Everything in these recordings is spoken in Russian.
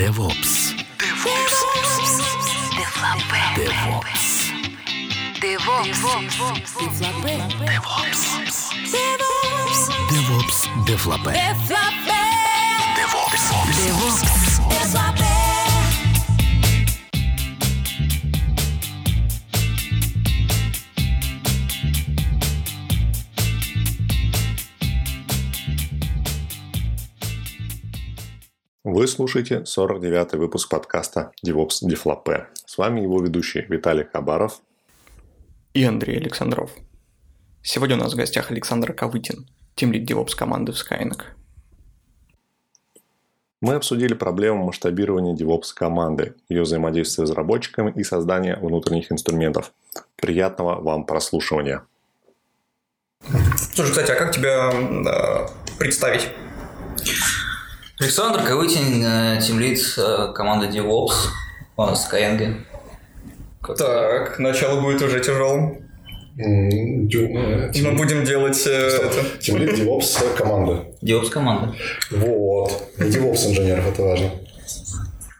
DevOps. DevOps. DevOps. Девлопе. DevOps. Вы слушаете 49-й выпуск подкаста DevOps Дефлопе. С вами его ведущий Виталий Хабаров и Андрей Александров. Сегодня у нас в гостях Александр Ковытин, тимлид DevOps команды в Skynet. Мы обсудили проблему масштабирования DevOps команды, ее взаимодействия с разработчиками и создания внутренних инструментов. Приятного вам прослушивания. Слушай, кстати, а как тебя э, представить? Александр Ковытин, э, тимлид э, команды DevOps в Skyeng. Так, начало будет уже тяжелым. Мы будем делать э, это. Тимлид DevOps команда. DevOps команда. Вот. DevOps инженеров, это важно.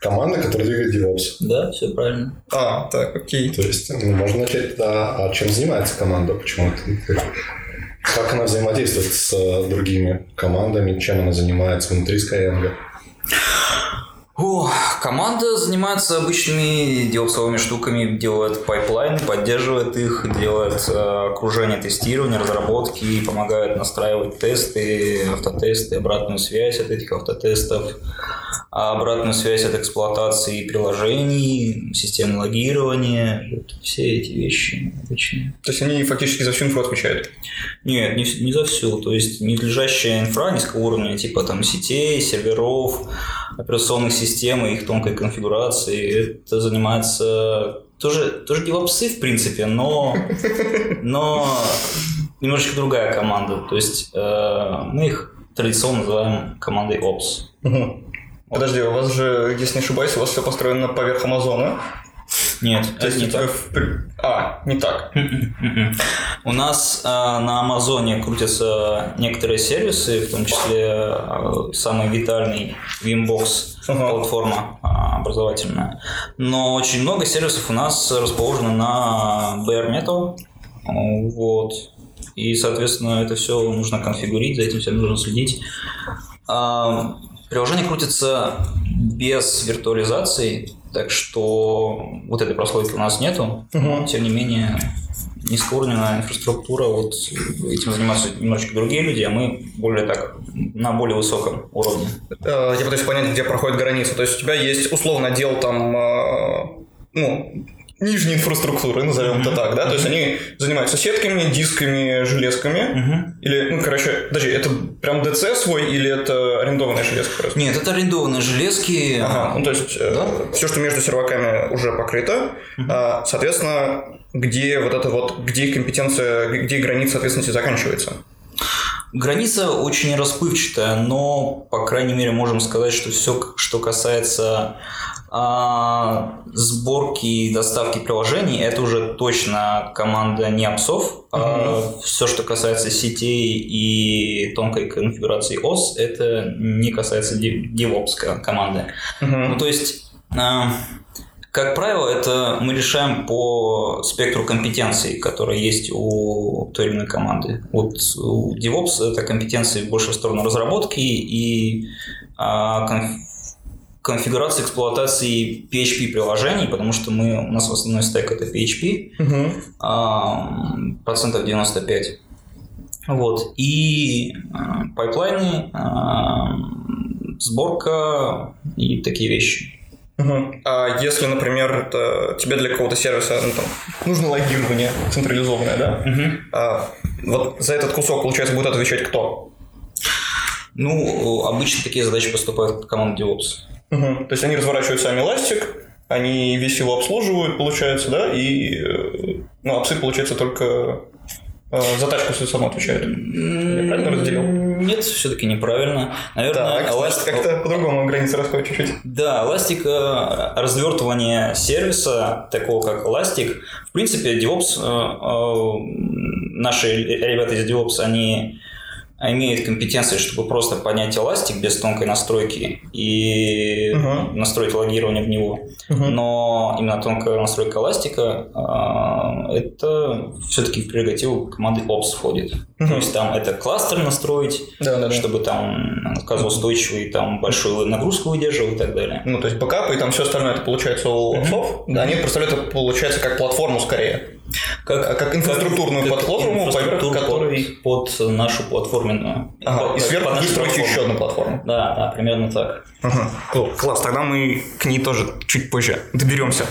Команда, которая двигает DevOps. Да, все правильно. А, так, окей. То есть ну, можно начать, да, а чем занимается команда, почему это как она взаимодействует с э, другими командами, чем она занимается внутри Skyeng? О, команда занимается обычными девопсовыми штуками, делает пайплайны, поддерживает их, делает э, окружение тестирования, разработки, помогает настраивать тесты, автотесты, обратную связь от этих автотестов, а обратную связь от эксплуатации приложений, системы логирования, вот все эти вещи обычные. То есть они фактически за всю инфру отвечают? Нет, не, не за всю. То есть недлежащая инфра низкого уровня, типа там сетей, серверов, операционных систем и их тонкой конфигурации, это занимается тоже, тоже девопсы, в принципе, но, но немножечко другая команда. То есть э, мы их традиционно называем командой Ops. Подожди, у вас же, если не ошибаюсь, у вас все построено поверх Амазона. Нет, То есть не это так. в- А, не так. У нас э, на Амазоне крутятся некоторые сервисы, в том числе э, самый витальный Vimbox Ага. платформа э, образовательная. Но очень много сервисов у нас расположено на Bare Metal. Э, Вот. И, соответственно, это все нужно конфигурить, за этим всем нужно следить. А, Приложение крутится без виртуализации, так что вот этой прослойки у нас нету. Но, тем не менее, низкоуровневая инфраструктура, вот этим занимаются немножечко другие люди, а мы более так, на более высоком уровне. Э, Я пытаюсь понять, где проходит граница. То есть у тебя есть условно отдел там, э, ну, нижней инфраструктуры, назовем это так, да? То есть они занимаются сетками, дисками, железками. Или, ну, короче, подожди, это прям ДЦ свой или это арендованная железка просто? Нет, это арендованные железки. Ага, ну то есть все, что между серваками уже покрыто, а, соответственно, где вот это вот, где компетенция, где граница ответственности заканчивается? Граница очень расплывчатая, но, по крайней мере, можем сказать, что все, что касается а, сборки и доставки приложений, это уже точно команда не апсов. все, что касается сетей и тонкой конфигурации ОС, это не касается DevOps ко- команды. Ну, то есть, а, как правило, это мы решаем по спектру компетенций, которые есть у той или иной команды. Вот у DevOps это компетенции больше в сторону разработки и а, конф- конфигурации эксплуатации PHP приложений, потому что мы, у нас основной стек это PHP, а, процентов 95. Вот. И а, пайплайны, а, сборка и такие вещи. Мгм. А если, например, это тебе для какого-то сервиса ну, там, нужно логирование централизованное, да? А, вот за этот кусок, получается, будет отвечать кто? Ну, обычно такие задачи поступают в команду DevOps. Мгм. То есть они разворачивают сами эластик, они весь его обслуживают, получается, да, и э, ну, апсы, получается, только э, за тачку саму отвечают. Я правильно разделил? Нет, все-таки неправильно. Наверное, Так, Elastic- как-то по-другому границы расходят чуть-чуть. Да, Elastic, э, развертывание сервиса, такого как Elastic, в принципе, DevOps, наши ребята из DevOps, они имеет компетенции, чтобы просто поднять эластик без тонкой настройки и Мгм. настроить логирование в него. Но именно тонкая настройка эластика а, это все-таки в прерогативу команды Ops входит. То есть там это кластер настроить, Да-да-да. чтобы там отказоустойчивый, там большую нагрузку выдерживал и так далее. Ну, то есть бэкапы и там все остальное это получается у отцов. Да, они представляют это получается как платформу скорее. А как инфраструктурную платформу, инфраструктуру которой- под, под нашу платформенную. Ага, Под- и сверху выстроить платформу. еще одну платформу. Да, да, примерно так. Ага. Класс. Класс, тогда мы к ней тоже чуть позже доберемся.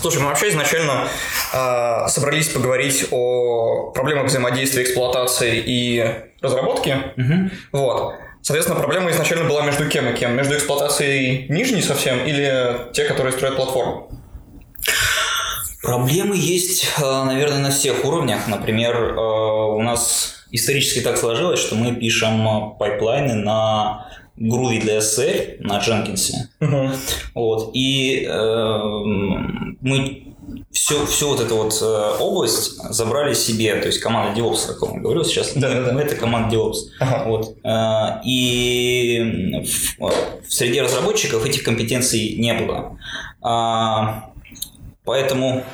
Слушай, мы вообще изначально а, собрались поговорить о проблемах взаимодействия, эксплуатации и разработки. Вот. Соответственно, проблема изначально была между кем и кем? Между эксплуатацией нижней совсем или те, которые строят платформу? Проблемы есть, э, наверное, на всех уровнях. Например, э, у нас исторически так сложилось, что мы пишем э, пайплайны на Groovy DSL на Jenkins. Вот. И э, мы все, всю вот эту вот э, область забрали себе, то есть команда DevOps, как я говорил сейчас, Да-да-да. мы это команда DevOps. Ага. Вот. Э, И в, в среде разработчиков этих компетенций не было. А, Поэтому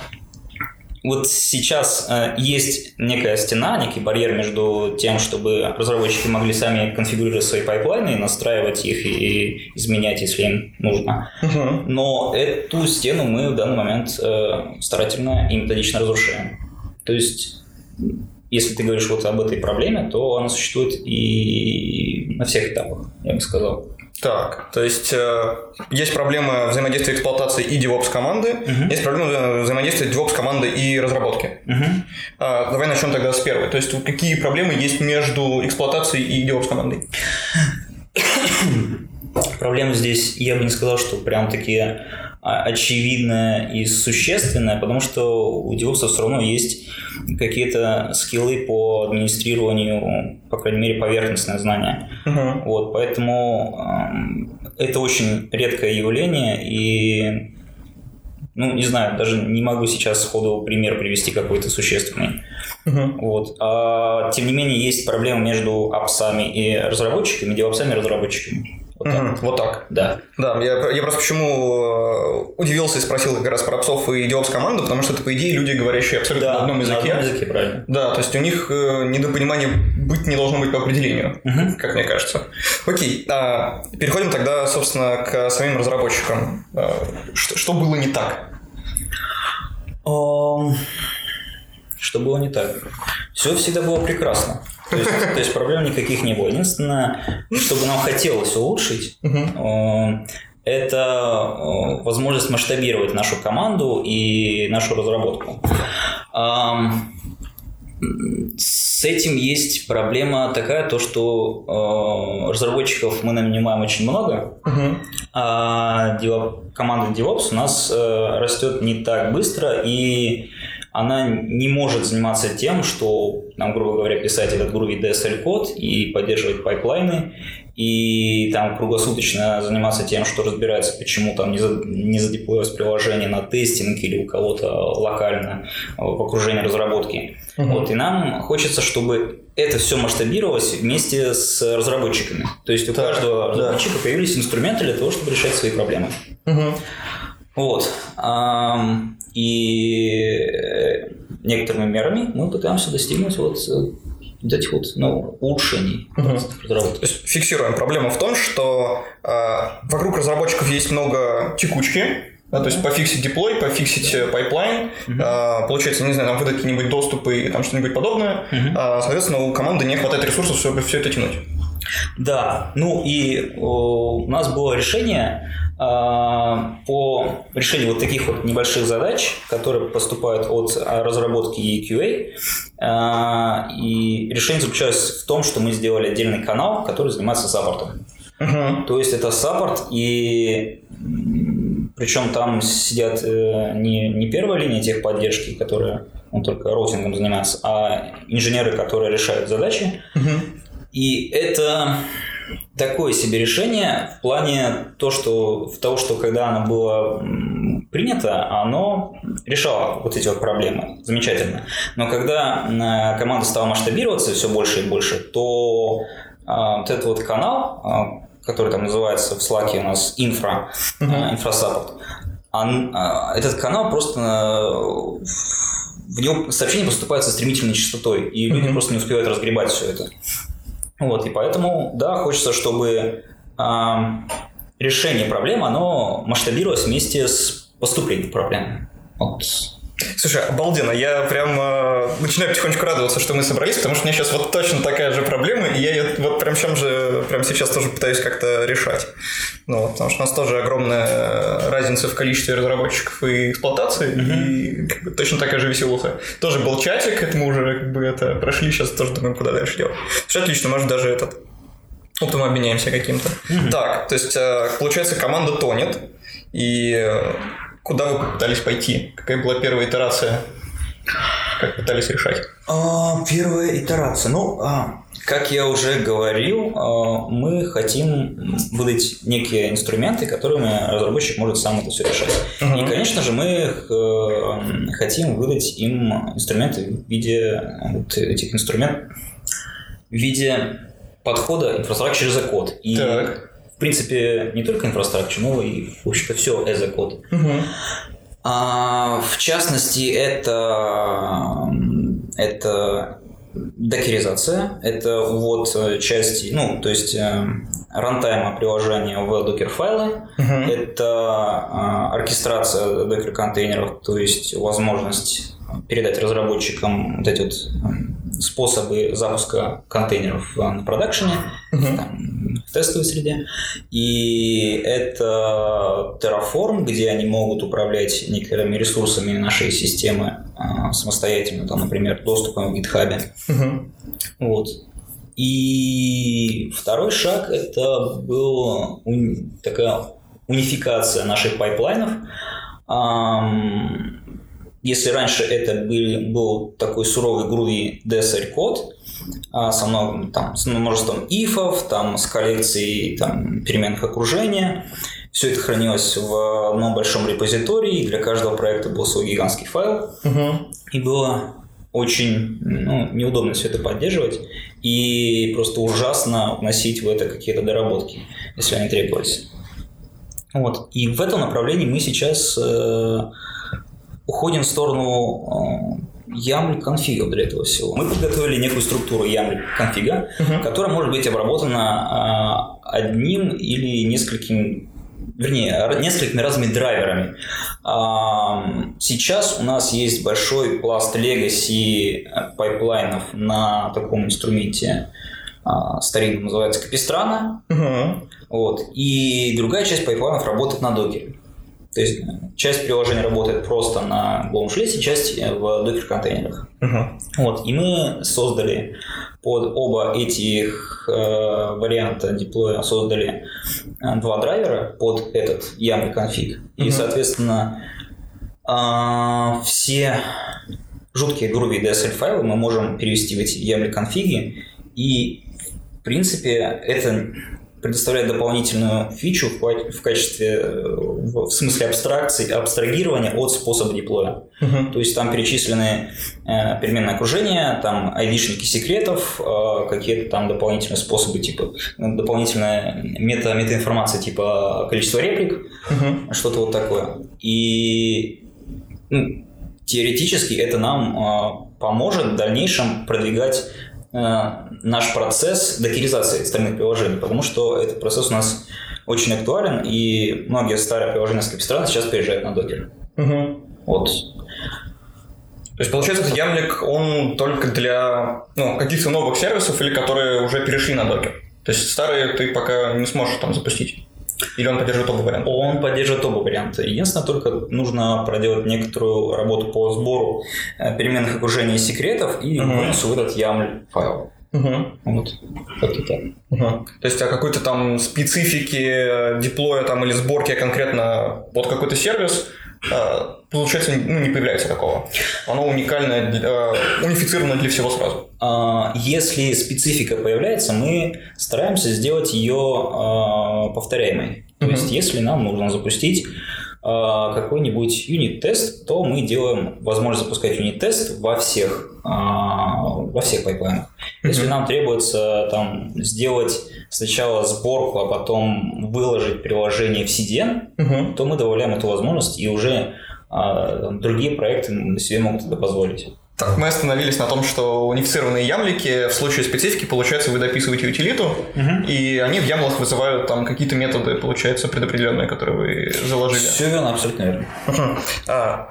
вот сейчас э, есть некая стена, некий барьер между тем, чтобы разработчики могли сами конфигурировать свои пайплайны и настраивать их и изменять, если им нужно. Но эту стену мы в данный момент э, старательно и методично разрушаем. То есть, если ты говоришь вот об этой проблеме, то она существует и на всех этапах, я бы сказал. Так, то есть э, есть проблема взаимодействия эксплуатации и DevOps команды, есть проблема вза- взаимодействия DevOps команды и разработки. А, давай начнем тогда с первой. То есть какие проблемы есть между эксплуатацией и DevOps командой? Проблема здесь, я бы не сказал, что прям такие а, очевидная и существенная, потому что у девопсов все равно есть какие-то скиллы по администрированию, по крайней мере, поверхностное знание. Вот, поэтому эм, это очень редкое явление, и, ну, не знаю, даже не могу сейчас сходу пример привести какой-то существенный. Вот. А, тем не менее, есть проблема между апсами и разработчиками, девопсами и разработчиками. Вот так. Мгм, Вот так. Да. Да, я, я просто почему э, удивился и спросил как раз про псов и DevOps команду, потому что это, по идее, люди, говорящие абсолютно на одном языке. На одном языке, правильно. Да, то есть у них э, недопонимания быть не должно быть по определению, как мне кажется. Окей, а, переходим тогда, собственно, к самим разработчикам. А, что, что было не так? Ам, Что было не так? Все всегда было прекрасно. То есть, то есть проблем никаких не было. Единственное, что бы нам хотелось улучшить, ам, это э, возможность масштабировать нашу команду и нашу разработку. Ам, С этим есть проблема такая, то что э, разработчиков мы нанимаем очень много, а девоп- команда DevOps у нас э, растет не так быстро, и она не может заниматься тем, что, нам, грубо говоря, писать этот Groovy DSL код и поддерживать пайплайны, и там круглосуточно заниматься тем, что разбирается, почему там не, за, не задеплоилось приложение на тестинг или у кого-то локально э, в окружении разработки. Вот, и нам хочется, чтобы это все масштабировалось вместе с разработчиками. То есть у каждого разработчика появились инструменты для того, чтобы решать свои проблемы. Вот. И э, некоторыми мерами мы пытаемся достигнуть вот э, вот этих вот ну, улучшений разработки. То есть фиксируем. Проблема в том, что а, вокруг разработчиков есть много текучки, да, то есть пофиксить деплой, пофиксить э, пайплайн, а, получается, не знаю, там выдать какие-нибудь доступы и там что-нибудь подобное. А, соответственно, у команды не хватает ресурсов, чтобы все это тянуть. Да, ну и о, у нас было решение по решению вот таких вот небольших задач, которые поступают от а, разработки и QA. А, и решение заключалось в том, что мы сделали отдельный канал, который занимается саппортом. То есть это саппорт, и причем там сидят э, не, не первая линия техподдержки, которая он только роутингом занимается, а инженеры, которые решают задачи. И это такое себе решение в плане то, что, в того, что когда оно было принято, оно решало вот эти вот проблемы. Замечательно. Но когда э, команда стала масштабироваться все больше и больше, то а, вот этот вот канал, а, который там называется в Slack у нас инфра, uh инфрасаппорт, он, а, этот канал просто э, в него сообщения поступают со стремительной частотой, и люди просто не успевают разгребать все это. Вот, и поэтому, да, хочется, чтобы а, решение проблемы, оно масштабировалось вместе с поступлением проблемы. Вот. Слушай, обалденно, я прям э, начинаю потихонечку радоваться, что мы собрались, потому что у меня сейчас вот точно такая же проблема, и я ее вот прям сейчас же, прям сейчас тоже пытаюсь как-то решать. Ну, потому что у нас тоже огромная разница в количестве разработчиков и эксплуатации, mm-hmm. и как бы, точно такая же веселуха. Тоже был чатик, это мы уже как бы это прошли, сейчас тоже думаем, куда дальше делать. Все отлично, может даже этот опытом обменяемся каким-то. Mm-hmm. Так, то есть, э, получается, команда тонет, и э, Куда вы попытались пойти? Какая была первая итерация? Как пытались решать? А, первая итерация. Ну, а, как я уже говорил, а, мы хотим выдать некие инструменты, которыми разработчик может сам это все решать. Uh-huh. И, конечно же, мы э, хотим выдать им инструменты в виде вот этих инструментов в виде подхода инфраструктуры через код. И так в принципе, не только инфраструктура, но и, в общем-то, все as a code. Угу. А, в частности, это, это докеризация, это увод части, ну, то есть э, рантайма приложения в докер-файлы, uh-huh. это э, оркестрация докер-контейнеров, то есть возможность передать разработчикам вот эти вот способы запуска контейнеров на продакшене, там, в тестовой среде. И это Terraform, где они могут управлять некоторыми ресурсами нашей системы а, самостоятельно, там, например, доступом в GitHub. Uh-huh. Вот. И второй шаг это был уни- такая унификация наших пайплайнов. Если раньше это был, был такой суровый груди DSL код, со, многим, там, с множеством ифов, там, с коллекцией там, переменных окружения, все это хранилось в одном большом репозитории, для каждого проекта был свой гигантский файл, угу. и было очень ну, неудобно все это поддерживать и просто ужасно вносить в это какие-то доработки, если они требовались. Вот. И в этом направлении мы сейчас э, уходим в сторону э, YAML конфига для этого всего. Мы подготовили некую структуру YAML конфига, uh-huh. которая может быть обработана э, одним или несколькими вернее, несколькими разными драйверами. Сейчас у нас есть большой пласт legacy пайплайнов на таком инструменте старинном, называется Capistrano. Угу. Вот. И другая часть пайплайнов работает на докере. То есть часть приложения работает просто на железе, часть в докер-контейнерах. Uh-huh. Вот. И мы создали под оба этих э, варианта деплоя создали э, два драйвера под этот YAML конфиг. Uh-huh. И, соответственно, э, все жуткие груби DSL файлы мы можем перевести в эти YAML конфиги. И, в принципе, это предоставляет дополнительную фичу в, качестве, э, в смысле абстракции, абстрагирования от способа деплоя. Uh-huh. То есть там перечислены э, переменные окружения, там айдишники секретов, э, какие-то там дополнительные способы, типа дополнительная мета, метаинформация, типа количество реплик, uh-huh. что-то вот такое. И ну, теоретически это нам э, поможет в дальнейшем продвигать наш процесс докеризации остальных приложений, потому что этот процесс у нас очень актуален, и многие старые приложения с стран сейчас переезжают на докер. Угу. Вот. То есть, получается, ямлик, он только для ну, каких-то новых сервисов или которые уже перешли на докер? То есть, старые ты пока не сможешь там запустить? Или он поддерживает оба варианта? Он поддерживает оба варианта. Единственное, только нужно проделать некоторую работу по сбору э, переменных окружений и секретов и uh-huh. полностью выдать YAML файл. Угу. Вот, как-то так. Угу. То есть, а какой-то там специфики деплоя там или сборки конкретно под какой-то сервис Э, получается, ну, не появляется такого. Оно уникальное, э, унифицировано для всего сразу. А, если специфика появляется, мы стараемся сделать ее э, повторяемой. То есть, если нам нужно запустить какой-нибудь юнит-тест, то мы делаем возможность запускать юнит-тест во всех, а, во всех пайплайнах. Если нам требуется там, сделать сначала сборку, а потом выложить приложение в CDN, то мы добавляем эту возможность, и уже а, там, другие проекты себе могут это позволить. Так, мы остановились на том, что унифицированные ямлики в случае специфики, получается, вы дописываете утилиту, и они в ямлах вызывают там какие-то методы, получается, предопределенные, которые вы заложили. Все верно, абсолютно верно. А,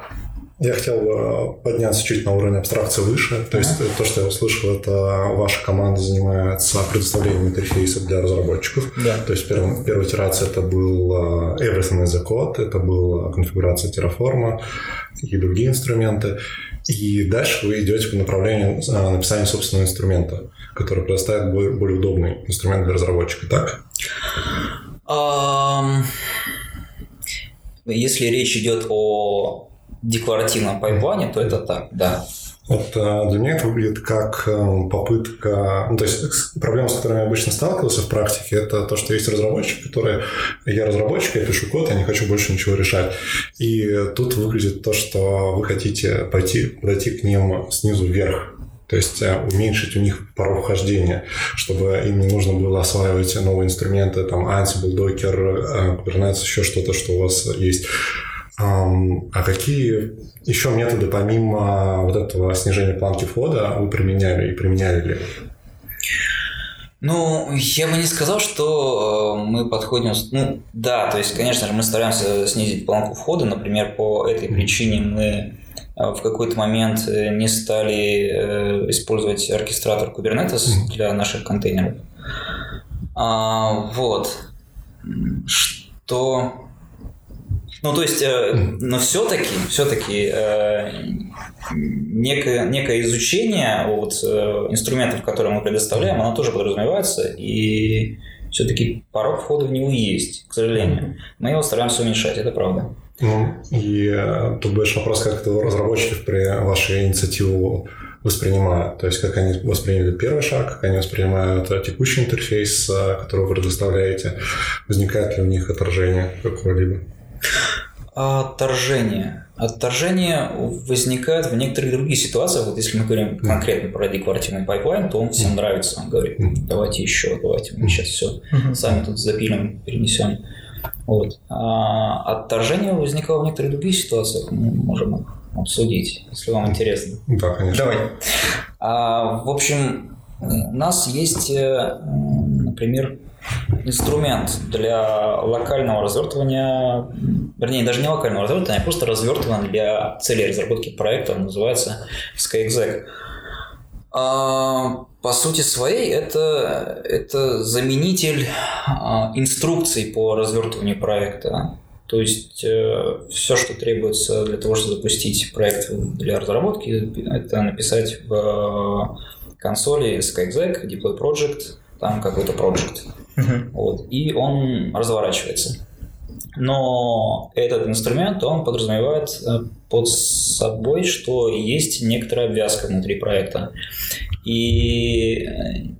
Я хотел э, подняться чуть на уровень абстракции выше. То есть то, что я услышал, это ваша команда занимается предоставлением интерфейсов для разработчиков. Да. То есть первая, первая итерация это был э, Everything is a Code, это была конфигурация Terraform и другие инструменты. И дальше вы идете по направлению э, написания собственного инструмента, который предоставит более, удобный инструмент для разработчика, так? Если речь идет о декларативном пайплайне, то это так, да. Вот э, для меня это выглядит как э, попытка... Ну, то есть проблема, с которой я обычно сталкивался в практике, это то, что есть разработчик, который... Я разработчик, я пишу код, я не хочу больше ничего решать. И тут выглядит то, что вы хотите пойти, подойти к ним снизу вверх. То есть э, уменьшить у них порог вхождения, чтобы им не нужно было осваивать новые инструменты, там Ansible, Docker, э, Kubernetes, еще что-то, что у вас есть. А какие еще методы, помимо вот этого снижения планки входа, вы применяли и применяли ли? Ну, я бы не сказал, что э, мы подходим... Ну, да, то есть, конечно же, мы стараемся снизить планку входа. Например, по этой причине мы э, в какой-то момент э, не стали использовать оркестратор Kubernetes для наших контейнеров. А, вот. Что... Ну, то есть, э, но все-таки, все-таки некое, некое изучение вот, э, инструментов, которые мы предоставляем, оно тоже подразумевается, и все-таки порог входа в него есть, к сожалению. Мы его стараемся уменьшать, это правда. Ну, и э, тут больше вопрос, как это разработчики при вашу инициативу воспринимают. То есть, как они восприняли первый шаг, как они воспринимают э, текущий интерфейс, э, который вы предоставляете. Возникает ли у них отторжение какое-либо? Отторжение. Отторжение возникает в некоторых других ситуациях. Вот если мы говорим конкретно про декларативный пайплайн, то он всем нравится. Он говорит, давайте еще, давайте мы сейчас все сами тут запилим, перенесем. Вот. А отторжение возникало в некоторых других ситуациях. Мы можем обсудить, если вам интересно. Да, конечно. давай. А, в общем, у нас есть, э, например, инструмент для локального развертывания, вернее, даже не локального развертывания, а просто развертывания для целей разработки проекта, он называется SkyExec. А, по сути своей, это, это заменитель а, инструкций по развертыванию проекта. То есть все, что требуется для того, чтобы запустить проект для разработки, это написать в консоли SkyExec, Deploy Project, там какой-то project. Вот, и он разворачивается. Но этот инструмент, он подразумевает э, под собой, что есть некоторая обвязка внутри проекта. И э,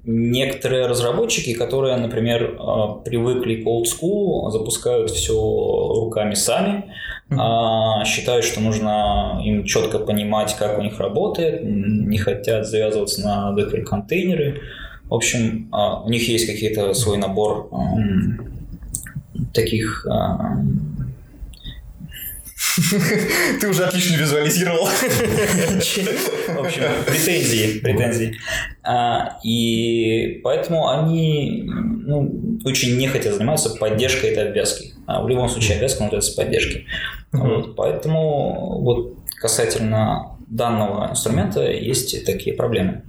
некоторые разработчики, которые, например, э, привыкли к old school, запускают все руками сами, а, считают, что нужно им четко понимать, как у них работает, не хотят завязываться на докер-контейнеры. В общем, а, у них есть какие-то свой набор м, таких а, Ты уже отлично визуализировал. В общем, претензии, претензии. А, и поэтому они ну, очень нехотя занимаются поддержкой этой обвязки. А в любом случае обвязка нуждается в поддержке. Вот, поэтому вот касательно данного инструмента есть такие проблемы.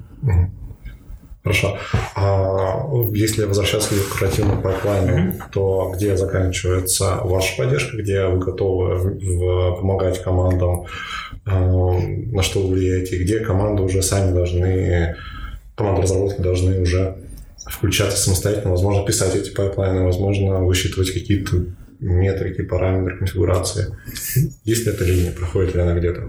Хорошо. А если возвращаться к декларативному пайплайну, то где заканчивается ваша поддержка, где вы готовы в- в- помогать командам, э, на что вы влияете, где команды уже сами должны, команды разработки должны уже включаться самостоятельно, возможно, писать эти пайплайны, возможно, высчитывать какие-то метрики, параметры конфигурации. Есть ли эта линия, проходит ли она где-то?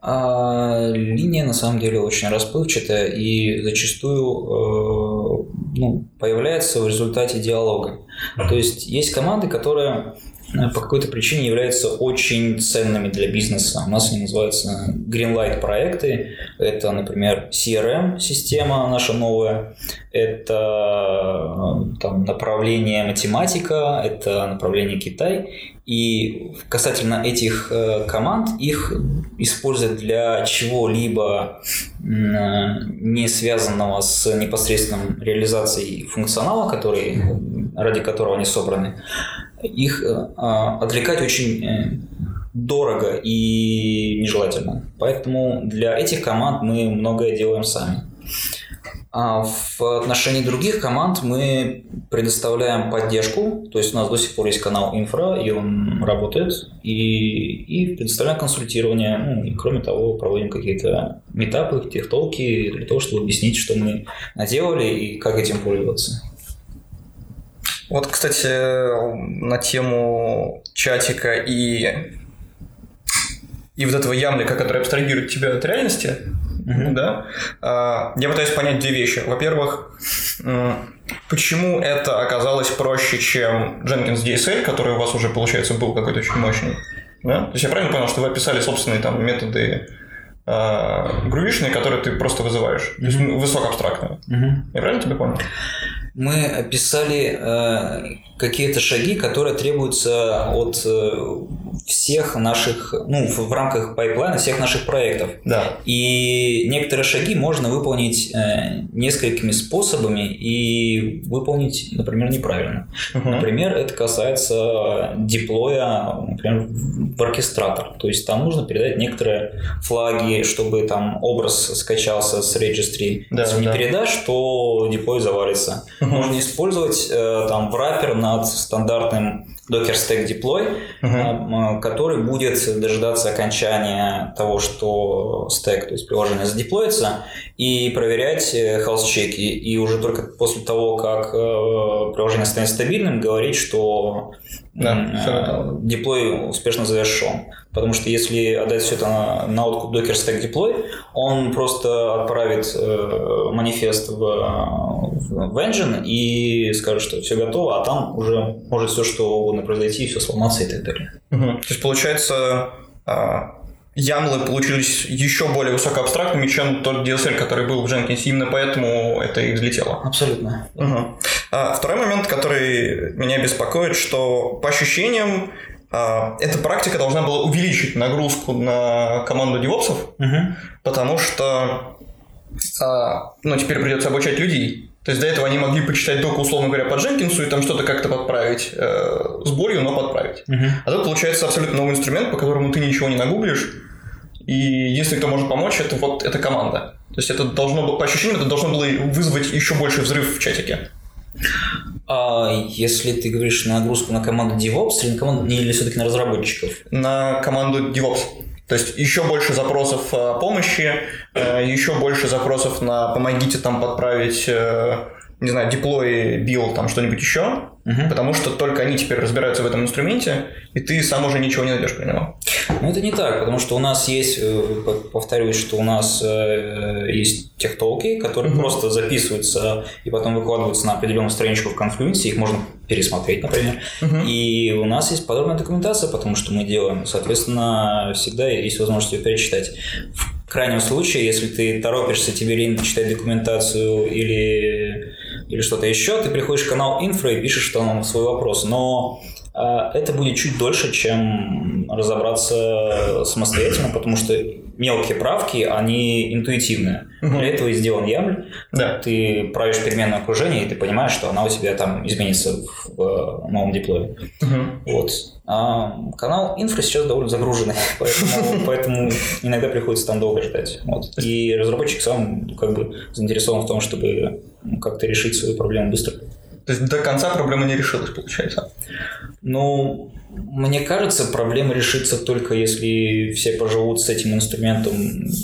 А, линия на самом деле очень расплывчатая и зачастую э, ну, появляется в результате диалога. То есть есть команды, которые э, по какой-то причине являются очень ценными для бизнеса. У нас они называются Greenlight проекты. Это, например, CRM-система наша новая. Это э, там, направление математика, это направление Китай. И касательно этих э, команд, их используют для чего-либо не связанного с непосредственной реализацией функционала, который, ради которого они собраны, их э, а, отвлекать очень э, дорого и нежелательно. Поэтому для этих команд мы многое делаем сами. А в отношении других команд мы предоставляем поддержку, то есть у нас до сих пор есть канал инфра, и он работает, и, и предоставляем консультирование, ну, и кроме того проводим какие-то метапы, техтолки для того, чтобы объяснить, что мы наделали и как этим пользоваться. Вот, кстати, на тему чатика и и вот этого ямлика, который абстрагирует тебя от реальности, mm-hmm. да, а, я пытаюсь понять две вещи. Во-первых, почему это оказалось проще, чем Jenkins DSL, который у вас уже, получается, был какой-то очень мощный? Да? То есть я правильно понял, что вы описали собственные там методы э, Groovy шные, которые ты просто вызываешь, mm-hmm. то есть высокоабстрактные. Mm-hmm. Я правильно тебя понял? Мы описали э, какие-то шаги, которые требуются от э, всех наших, ну, в, рамках пайплайна всех наших проектов. Да. И некоторые шаги можно выполнить э, несколькими способами и выполнить, например, неправильно. Угу. Например, это касается деплоя, например, в оркестратор. То есть там нужно передать некоторые флаги, чтобы там образ скачался с registry. Да, Если да. не передашь, то деплой завалится. Угу. Можно использовать э, там враппер над стандартным Docker Stack Deploy, uh-huh. который будет дожидаться окончания того, что стек, то есть приложение задеплоится, и проверять э, health-чеки. И уже только после того, как э, приложение станет стабильным, говорить, что да, деплой успешно завершен. Потому что если отдать все это на, на откуп Docker Stack Deploy, он просто отправит э, манифест в, в Engine и скажет, что все готово, а там уже может все что угодно произойти, все сломаться и так далее. Угу. То есть получается, а, ямлы получились еще более высокоабстрактными, чем тот DSL, который был в Jenkins. Именно поэтому это и взлетело. Абсолютно. Угу. А, второй момент, который меня беспокоит, что по ощущениям эта практика должна была увеличить нагрузку на команду девопсов, угу. потому что а, ну, теперь придется обучать людей. То есть до этого они могли почитать только, условно говоря, по Дженкинсу и там что-то как-то подправить э, с болью, но подправить. Угу. А тут получается абсолютно новый инструмент, по которому ты ничего не нагуглишь, и единственный, кто может помочь, это вот эта команда. То есть это должно было, по ощущениям, это должно было вызвать еще больше взрыв в чатике. А если ты говоришь нагрузку на команду DevOps или, на команду, или все-таки на разработчиков? На команду DevOps. То есть еще больше запросов э, помощи, э, еще больше запросов на помогите там подправить э, не знаю, деплой, бил, там что-нибудь еще, угу. потому что только они теперь разбираются в этом инструменте, и ты сам уже ничего не найдешь про него. Ну, это не так, потому что у нас есть, э, повторюсь, что у нас э, есть техтолки, которые угу. просто записываются и потом выкладываются на определенную страничку в Confluence, их можно пересмотреть, например. Угу. И у нас есть подробная документация, потому что мы делаем, соответственно, всегда есть возможность ее перечитать. В крайнем случае, если ты торопишься, тебе лень читать документацию или или что-то еще, ты приходишь в канал инфра и пишешь там свой вопрос. Но э, это будет чуть дольше, чем разобраться самостоятельно, потому что мелкие правки, они интуитивные. Угу. Для этого и сделан YAML. Да. Ты правишь переменное окружение, и ты понимаешь, что она у тебя там изменится в, в новом диплое. Угу. Вот. А канал инфра сейчас довольно загруженный, поэтому, поэтому иногда приходится там долго ждать. Вот. И разработчик сам как бы заинтересован в том, чтобы как-то решить свою проблему быстро. То есть до конца проблема не решилась, получается? Ну, мне кажется, проблема решится только если все поживут с этим инструментом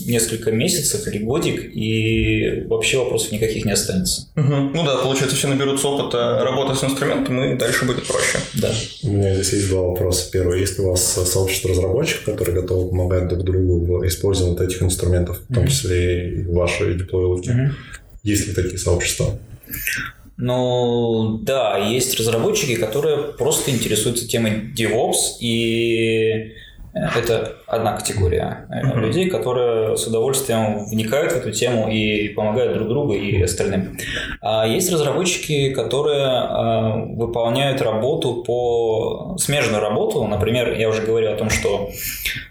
несколько месяцев или годик, и вообще вопросов никаких не останется. Угу. Ну да, получается, все наберутся опыта работы с инструментом, и дальше будет проще. Да. У меня здесь есть два вопроса. Первый, есть у вас сообщество разработчиков, которые готовы помогать друг другу в использовании этих инструментов, в том числе и ваши деплойловки? Угу. Есть ли такие сообщества? Ну, да, есть разработчики, которые просто интересуются темой DevOps, и это одна категория э, людей, которые с удовольствием вникают в эту тему и помогают друг другу и остальным. А есть разработчики, которые э, выполняют работу по смежную работу. Например, я уже говорил о том, что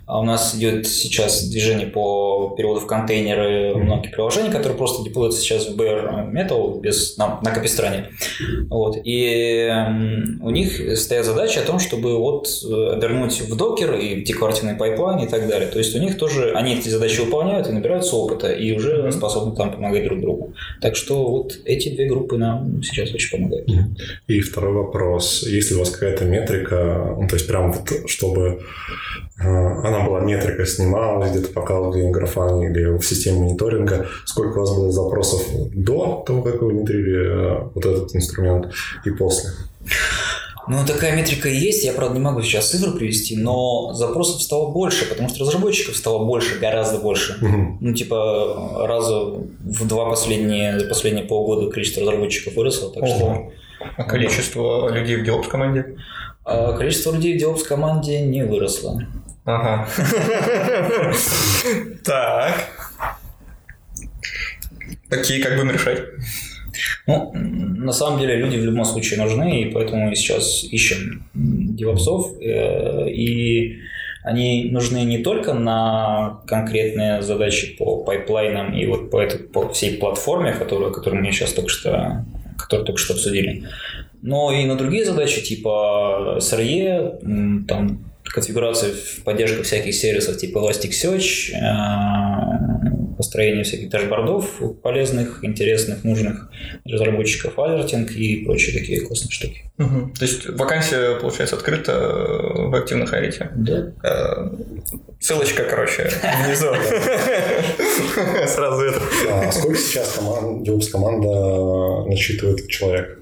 у нас идет сейчас движение по переводу в контейнеры многих приложений, которые просто деплоятся сейчас в Bare Metal без, на, на капистране. Вот. И у них стоят задачи о том, чтобы вот э, завернуть в Docker и в декларативный пайплайн и так далее. То есть у них тоже, они эти задачи выполняют и набираются опыта, и уже способны там помогать друг другу. Так что вот эти две группы нам сейчас очень помогают. И второй вопрос. Есть ли у вас какая-то метрика, ну, то есть прям вот, чтобы э, она была метрика, снималась, где-то показывали в Графане или в системе мониторинга, сколько у вас было запросов до того, как вы внедрили э, вот этот инструмент и после? Ну, такая метрика и есть. Я, правда, не могу сейчас цифры привести, но запросов стало больше, потому что разработчиков стало больше, гораздо больше. Ну, типа, раза в два последние, за последние полгода количество разработчиков выросло, так что... А количество людей в DevOps команде? А количество людей в DevOps команде не выросло. Ага. Так. Окей, как будем решать? Ну, на самом деле люди в любом случае нужны, и поэтому мы сейчас ищем девопсов, э, и они нужны не только на конкретные задачи по пайплайнам и вот по, этой, по всей платформе, которую, которую мы сейчас только что, которую только что обсудили, но и на другие задачи типа SRE, м, там конфигурация, поддержка всяких сервисов типа Elasticsearch, э, построение всяких дашбордов полезных, интересных, нужных для разработчиков, alerting и прочие такие классные штуки. Мгм. То есть вакансия, получается, открыта э, вы активно хайрите. Да. Э, Ссылочка, короче, внизу. Сразу это. А сколько сейчас DevOps команда насчитывает человек?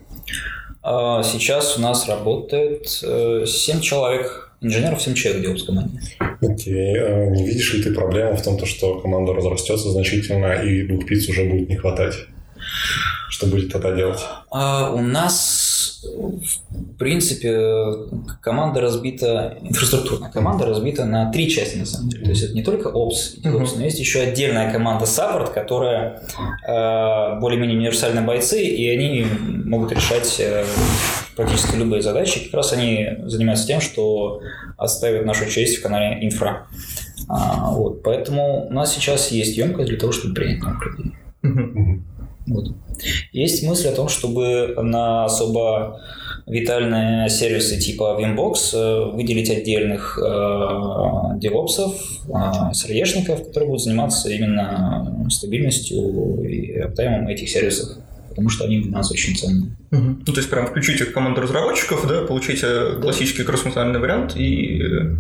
А Сейчас у нас работает 7 человек, инженеров 7 человек в DevOps команде. Окей. А Не видишь ли ты проблему в том, то, что команда разрастется значительно и двух пиц уже будет не хватать? Что будет тогда делать? А у нас, в принципе, команда разбита, инфраструктурная команда разбита на три части, на самом деле. То есть это не только Ops, DevOps, но есть еще отдельная команда Support, которая э, более-менее универсальные бойцы, и они могут решать э, практически любые задачи. Как раз они занимаются тем, что отстаивают нашу честь в канале инфра. А, вот, поэтому у нас сейчас есть емкость для того, чтобы принять новых людей. Вот. Есть мысль о том, чтобы на особо витальные сервисы типа Vimbox э, выделить отдельных э, девопсов, э, SRE-шников, которые будут заниматься именно стабильностью и аптаймом этих сервисов, потому что они для нас очень ценны. Ну, то есть прям включите в команду разработчиков, да, получите классический кроссфункциональный вариант и э,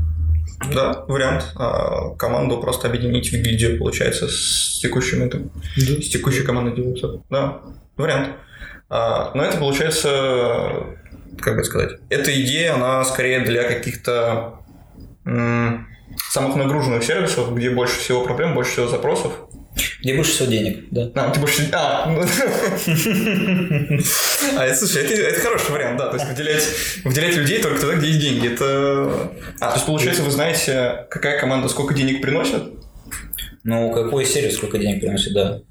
да, вариант. А команду просто объединить в гильдию, получается, с текущим этим, с текущей командой девопсов. Да, вариант. А, но это получается, как бы сказать, эта идея, она скорее для каких-то самых нагруженных сервисов, где больше всего проблем, больше всего запросов. Где больше всего денег, да. А, ты больше... А, ну... а это, слушай, это, это хороший вариант, да. То есть выделять, выделять людей только тогда, где есть деньги. Это... А, то есть, получается, вы знаете, какая команда сколько денег приносит? Ну, какой сервис сколько денег приносит, да.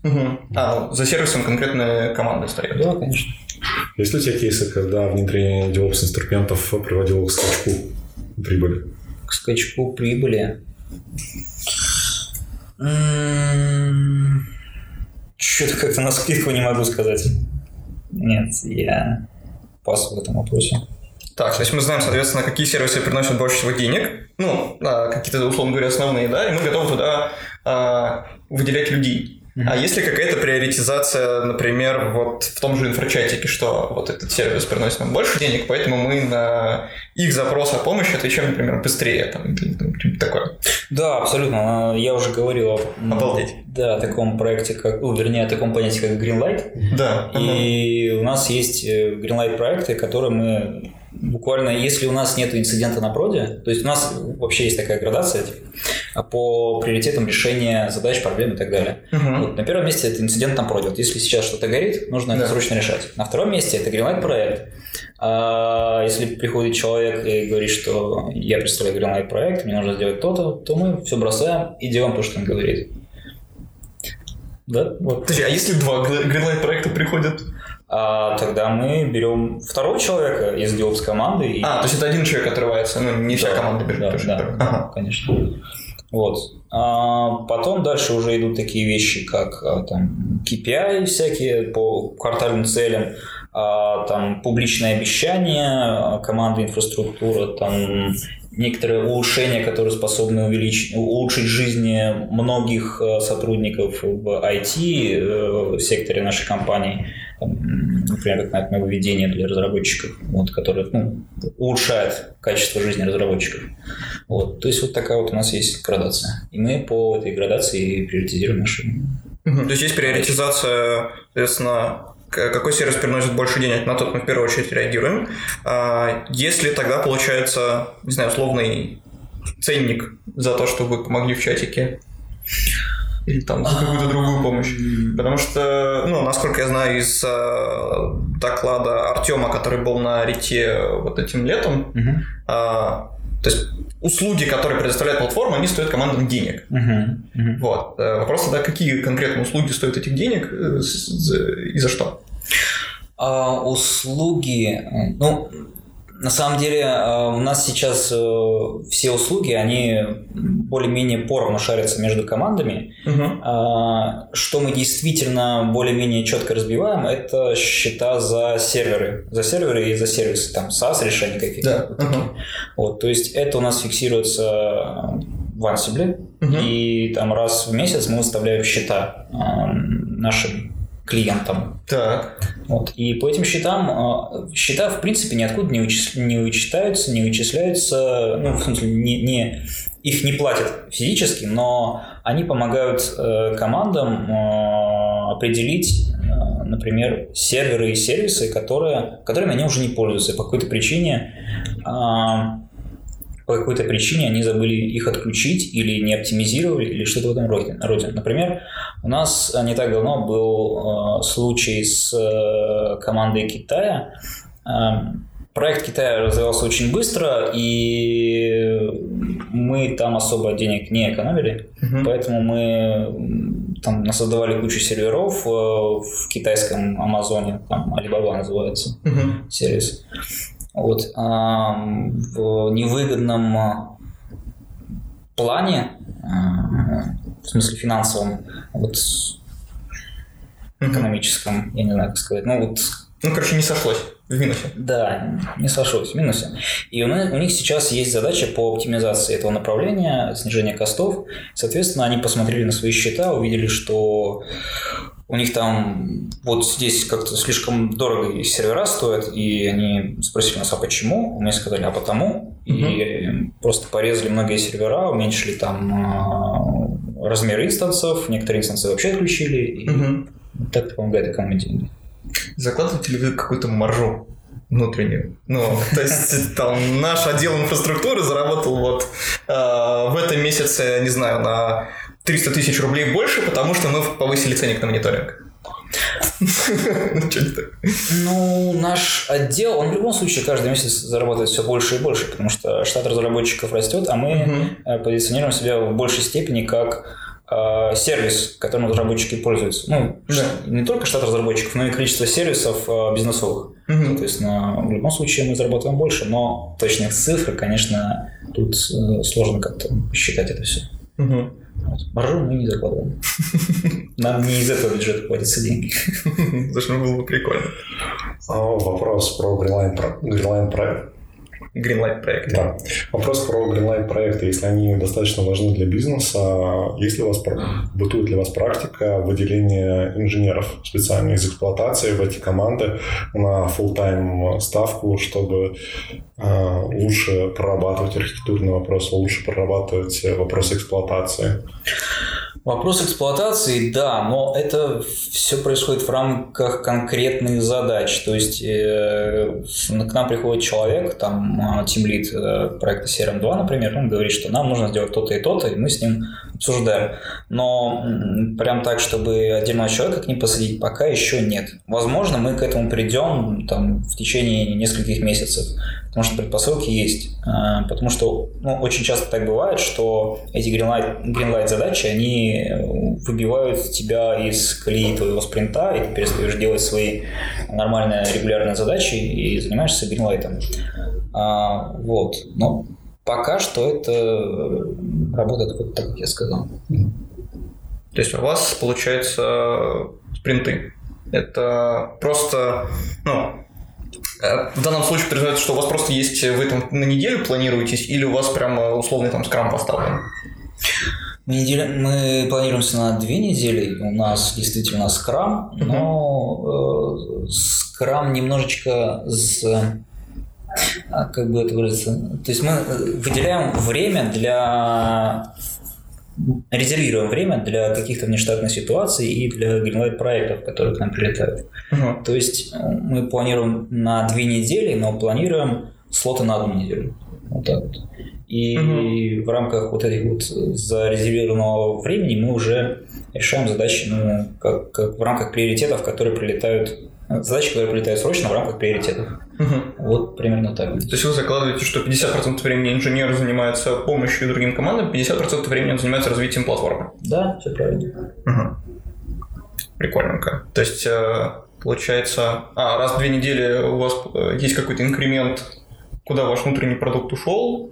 А, за сервисом конкретная команда стоит. Да, конечно. Есть ли у тебя кейсы, когда внедрение DevOps инструментов приводило к скачку прибыли? К скачку прибыли. Что-то как-то на скидку не могу сказать. Нет, я пас в этом вопросе. Так, то есть мы знаем, соответственно, какие сервисы приносят больше всего денег, ну, а, какие-то, условно говоря, основные, да, и мы готовы туда а, выделять людей. А есть ли какая-то приоритизация, например, вот в том же инфрачатике, что вот этот сервис приносит нам больше денег, поэтому мы на их запрос о помощи отвечаем, например, быстрее, там, там что-нибудь такое. Да, абсолютно. Я уже говорил о, Обалдеть. Да, о таком проекте, как, ну, вернее, о таком понятии, как Greenlight. Да. И у нас есть э, Greenlight проекты, которые мы буквально, если у нас нет инцидента на проде, то есть у нас вообще есть такая градация, типа, по приоритетам решения задач, проблем и так далее. Мгм. Вот на первом месте это инцидент там пройдет. Если сейчас что-то горит, нужно это Да. срочно решать. На втором месте это Greenlight проект. А если приходит человек и говорит, что я представляю Greenlight проект, мне нужно сделать то-то, то мы все бросаем и делаем то, что он говорит. Да, вот. Подожди, а если два Greenlight проекта приходят? А тогда мы берем второго человека из DevOps команды и А, то есть это один человек отрывается, ну не вся Да, команда берет. да, тоже. да, Ага. конечно. Вот. А потом дальше уже идут такие вещи, как а, там KPI всякие по квартальным целям, а, там публичное обещание а, команды инфраструктура, там некоторые улучшения, которые способны увеличить, улучшить жизни многих э, сотрудников в IT э, секторе нашей компании. Например, как нововведение для разработчиков, вот, которое ну, улучшает качество жизни разработчиков. Вот. То есть вот такая вот у нас есть градация. И мы по этой градации приоритизируем наши... Мгм. То есть есть приоритизация, соответственно, какой сервис приносит больше денег, на тот мы в первую очередь реагируем. А Если тогда получается, не знаю, условный ценник за то, что вы помогли в чатике, или там за какую-то другую помощь. Потому что, ну, насколько я знаю из э, доклада Артема, который был на Рите вот этим летом, а, то есть услуги, которые предоставляет платформа, они стоят командам денег. Мгм. Мгм. Вот. Э, Вопрос тогда, какие конкретно услуги стоят этих денег э, и за что? А, услуги, ну, на самом деле э, у нас сейчас э, все услуги, они более-менее поровну шарятся между командами. А, Что мы действительно более-менее четко разбиваем, это счета за серверы. За серверы и за сервисы, там, SaaS решения какие-то. Да. вот такие. Мгм. Вот, то есть это у нас фиксируется э, в Ansible, Мгм. и там раз в месяц мы выставляем счета нашим клиентам. Так. Вот. И по этим счетам, э, счета, в принципе, ниоткуда не, вычис- не вычитаются, не вычисляются, ну, в смысле, не, не- их не платят физически, но они помогают э, командам э, определить, э, например, серверы и сервисы, которые, которыми они уже не пользуются по какой-то причине. а, по какой-то причине они забыли их отключить или не оптимизировали, или что-то в этом роде. Например, у нас э, не так давно был э, случай с э, командой Китая. Э, проект Китая развивался очень быстро, и мы там особо денег не экономили, Мгм. поэтому мы там насоздавали кучу серверов э, в китайском Амазоне, там Alibaba называется Мгм. сервис. Вот, а, в невыгодном а, плане, а, в смысле финансовом, вот экономическом, я не знаю, как сказать, ну вот Ну, короче, не сошлось. В минусе. да, не сошлось, в минусе. И у, у них сейчас есть задача по оптимизации этого направления, снижения костов. Соответственно, они посмотрели на свои счета, увидели, что у них там вот здесь как-то слишком дорого и сервера стоят, и они спросили нас, а почему? Мы сказали, а потому. И просто порезали многие сервера, уменьшили там а, размер инстансов, некоторые инстансы вообще отключили, и Мгм. так помогает экономить деньги. Закладываете ли вы какую-то маржу внутреннюю? Ну, то есть там наш отдел инфраструктуры заработал вот э, в этом месяце, не знаю, на 300 тысяч рублей больше, потому что мы повысили ценник на мониторинг. Ну? Ну, наш отдел, он в любом случае каждый месяц зарабатывает все больше и больше, потому что штат разработчиков растет, а мы э, позиционируем себя в большей степени как э, сервис, которым разработчики пользуются. Ну, Да. не только штат разработчиков, но и количество сервисов э, бизнесовых. Мгм. Соответственно, в любом случае мы зарабатываем больше, но точных цифр, конечно, тут сложно как-то считать это все. Вот. Маржу мы не закладываем. Нам не из этого бюджета платятся деньги. Потому что было бы прикольно. А, Вопрос про Greenline, про- Greenline проект. Greenlight проект. Да. Вопрос про Greenline проекты. Если они достаточно важны для бизнеса, есть ли у вас, бытует ли у вас практика выделения инженеров специально из эксплуатации в эти команды на full-time ставку, чтобы э, лучше прорабатывать архитектурные вопросы, лучше прорабатывать вопросы эксплуатации? Вопрос эксплуатации, да, но это все происходит в рамках конкретных задач. То есть э, к нам приходит человек, там тимлит э, проекта CRM2, например, он говорит, что нам нужно сделать то-то и то-то, и мы с ним обсуждаем. Но прям так, чтобы отдельного человека к ним посадить, пока еще нет. Возможно, мы к этому придем там, в течение нескольких месяцев, потому что предпосылки есть. А, Потому что ну, очень часто так бывает, что эти greenlight задачи, они выбивают тебя из колеи твоего спринта, и ты перестаешь делать свои нормальные регулярные задачи и занимаешься гринлайтом. А, вот. Но пока что это работает вот так, как я сказал. То есть у вас, получается, спринты. Это просто, ну, в данном случае подразумевается, что у вас просто есть в этом на неделю планируетесь, или у вас прям условный там скрам поставлен? Неделя- мы планируемся на две недели. У нас действительно скрам, но э, скрам немножечко с а, как бы это выразиться. То есть мы э, выделяем время для резервируем время для каких-то внештатных ситуаций и для Greenlight проектов, которые к нам прилетают. Мгм. То есть э, мы планируем на две недели, но планируем слоты на одну неделю. Вот так вот. И в рамках вот этих вот зарезервированного времени мы уже решаем задачи ну, как, как в рамках приоритетов, которые прилетают задачи, которые прилетают срочно в рамках приоритетов. Мгм. Вот примерно так. То есть вы закладываете, что 50% времени инженер занимается помощью другим командам, 50% времени он занимается развитием платформы. Да, все правильно. Мгм. Прикольненько. То есть, э, получается, а, раз в две недели у вас э, есть какой-то инкремент, куда ваш внутренний продукт ушел,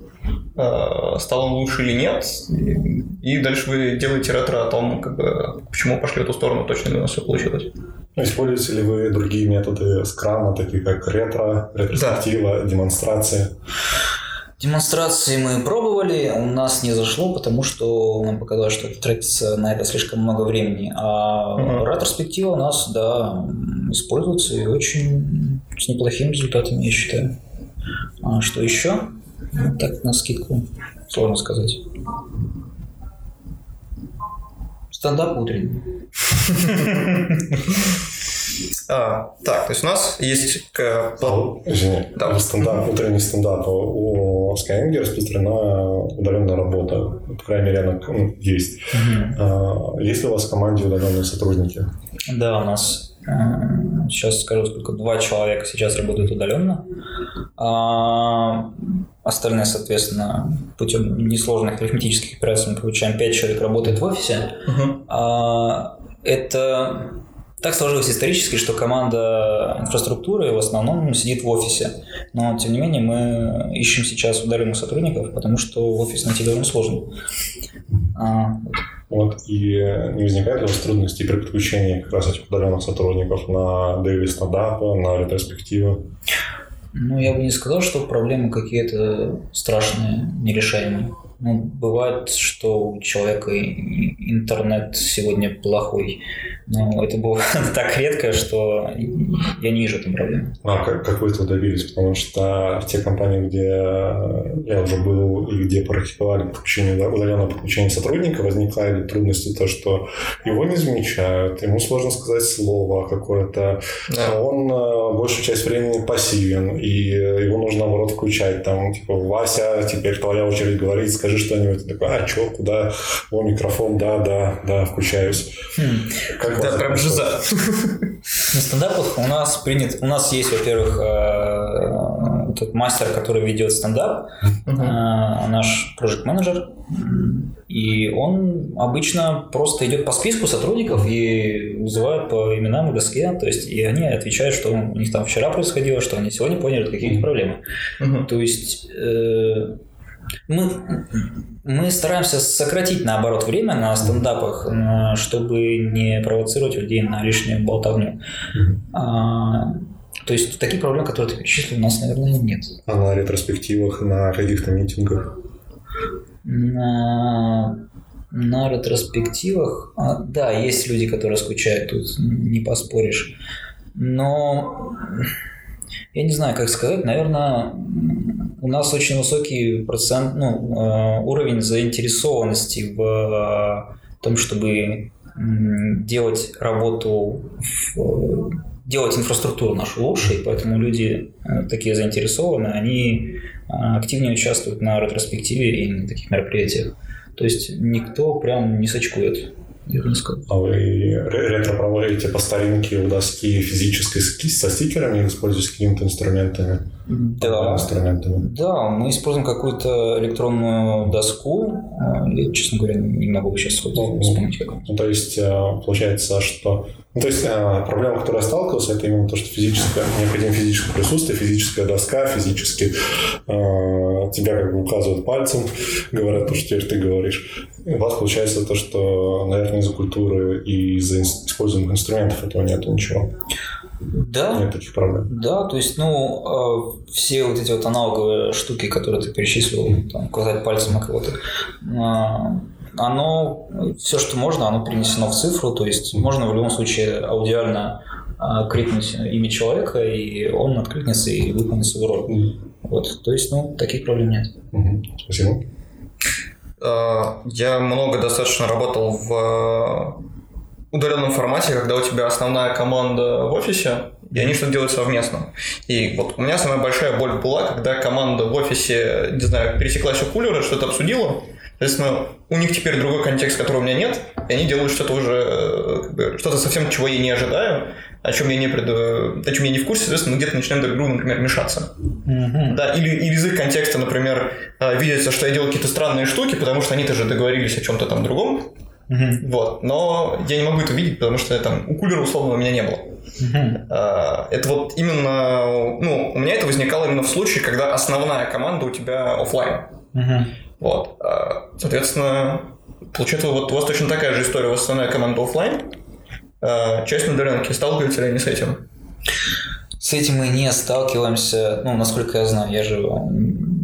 стал он лучше или нет, и, и дальше вы делаете ретро о том, как бы, почему пошли в эту сторону, точно ли у нас все получилось. Используете ли вы другие методы скрама, такие как ретро, ретроспектива, демонстрация? Демонстрации мы пробовали, у нас не зашло, потому что нам показалось, что это тратится на это слишком много времени. А Мгм. ретроспектива у нас, да, используется и очень с неплохими результатами, я считаю. А что еще? Так, на скидку, сложно сказать. Стендап утренний. А, так, то есть у нас есть к- А, Извини, Да. в стендап, утренний стендап у Skyeng распространена удаленная работа. По крайней мере, она ну, есть. А, Есть ли у вас в команде удаленные сотрудники? Да, у нас сейчас скажу, сколько два человека сейчас работают удаленно. А, остальные, соответственно, путем несложных арифметических операций мы получаем 5 человек работает в офисе. Мгм. А, это так сложилось исторически, что команда инфраструктуры в основном сидит в офисе. Но, тем не менее, мы ищем сейчас удаленных сотрудников, потому что в офис найти довольно сложно. А, вот. Вот, и не возникает ли у вас трудностей при подключении как раз этих удаленных сотрудников на дейли стендапа, на ретроспективы? Ну, я бы не сказал, что проблемы какие-то страшные, нерешаемые. Ну, бывает, что у человека интернет сегодня плохой. Но это было так редко, что я не вижу этой проблемы. А как, как вы этого добились? Потому что в те компании, где я уже был и где практиковали подключение, удаленное подключение сотрудника, возникали трудности то, что его не замечают, ему сложно сказать слово какое-то, Да. он э, большую часть времени пассивен, и его нужно, наоборот, включать. Там, типа, Вася, теперь твоя очередь говорить, скажи что-нибудь. Ты такой, а, что, куда? О, микрофон, да, да, да, включаюсь. Как у Да, прям жиза. На стендапах у нас принят, у нас есть, во-первых, э, тот мастер, который ведет стендап, э, наш проект менеджер и он обычно просто идет по списку сотрудников и вызывает по именам и доске, то есть и они отвечают, что у них там вчера происходило, что они сегодня поняли какие-то проблемы. Мгм. То есть э, мы, мы стараемся сократить, наоборот, время на стендапах, э, чтобы не провоцировать людей на лишнюю болтовню. А, то есть таких проблем, которые ты перечислил, у нас, наверное, нет. А на ретроспективах, на каких-то митингах? На, на ретроспективах, а, да, есть люди, которые скучают, тут не поспоришь. Но я не знаю, как сказать, наверное, у нас очень высокий процент, ну, э, уровень заинтересованности в в том, чтобы делать работу, в- делать инфраструктуру нашу лучше, и поэтому люди э, такие заинтересованы, они э, активнее участвуют на ретроспективе и на таких мероприятиях. То есть никто прям не сочкует. А вы ре- ретро проводите по старинке у доски физической со стикерами или используете какими-то инструментами? Да. Инструментами. Да, мы используем какую-то электронную доску. А, Я, честно говоря, не могу сейчас Ну, вспомнить, как. Ну, то есть, э, получается, что... Ну, то есть, э, проблема, с которой я сталкивался, это именно то, что физическое, необходимо физическое присутствие, физическая доска, физически э, тебя как бы указывают пальцем, говорят то, что теперь ты говоришь. И у вас получается то, что, наверное, из-за культуры и из-за используемых инструментов этого нет ничего. Да, Нет таких проблем. Да, то есть, ну, э, все вот эти вот аналоговые штуки, которые ты перечислил, там, указать пальцем на кого-то, э, оно, все, что можно, оно перенесено в цифру, то есть можно в любом случае аудиально э, крикнуть имя человека, и он откликнется и выполнит свою роль. Мгм. Вот, то есть, ну, таких проблем нет. Мгм. Спасибо. Э, Я много достаточно работал в удаленном формате, когда у тебя основная команда в офисе, и они что-то делают совместно. И вот у меня самая большая боль была, когда команда в офисе, не знаю, пересеклась у кулера, что-то обсудила, Соответственно, у них теперь другой контекст, которого у меня нет, и они делают что-то уже, э, как бы, что-то совсем, чего я не ожидаю, о чем я не, пред... о чем я не в курсе, соответственно, мы где-то начинаем друг другу, например, мешаться. Да, или, или из их контекста, например, э, видится, что я делаю какие-то странные штуки, потому что они-то же договорились о чем-то там другом. Вот. Но я не могу это видеть, потому что там у кулера условно у меня не было. А, Это вот именно, ну, у меня это возникало именно в случае, когда основная команда у тебя офлайн. Вот. А, Соответственно, получается, вот у вас точно такая же история, у вас основная команда офлайн, а, часть на удаленке. Сталкиваются ли они с этим? С этим мы не сталкиваемся, ну, насколько я знаю, я же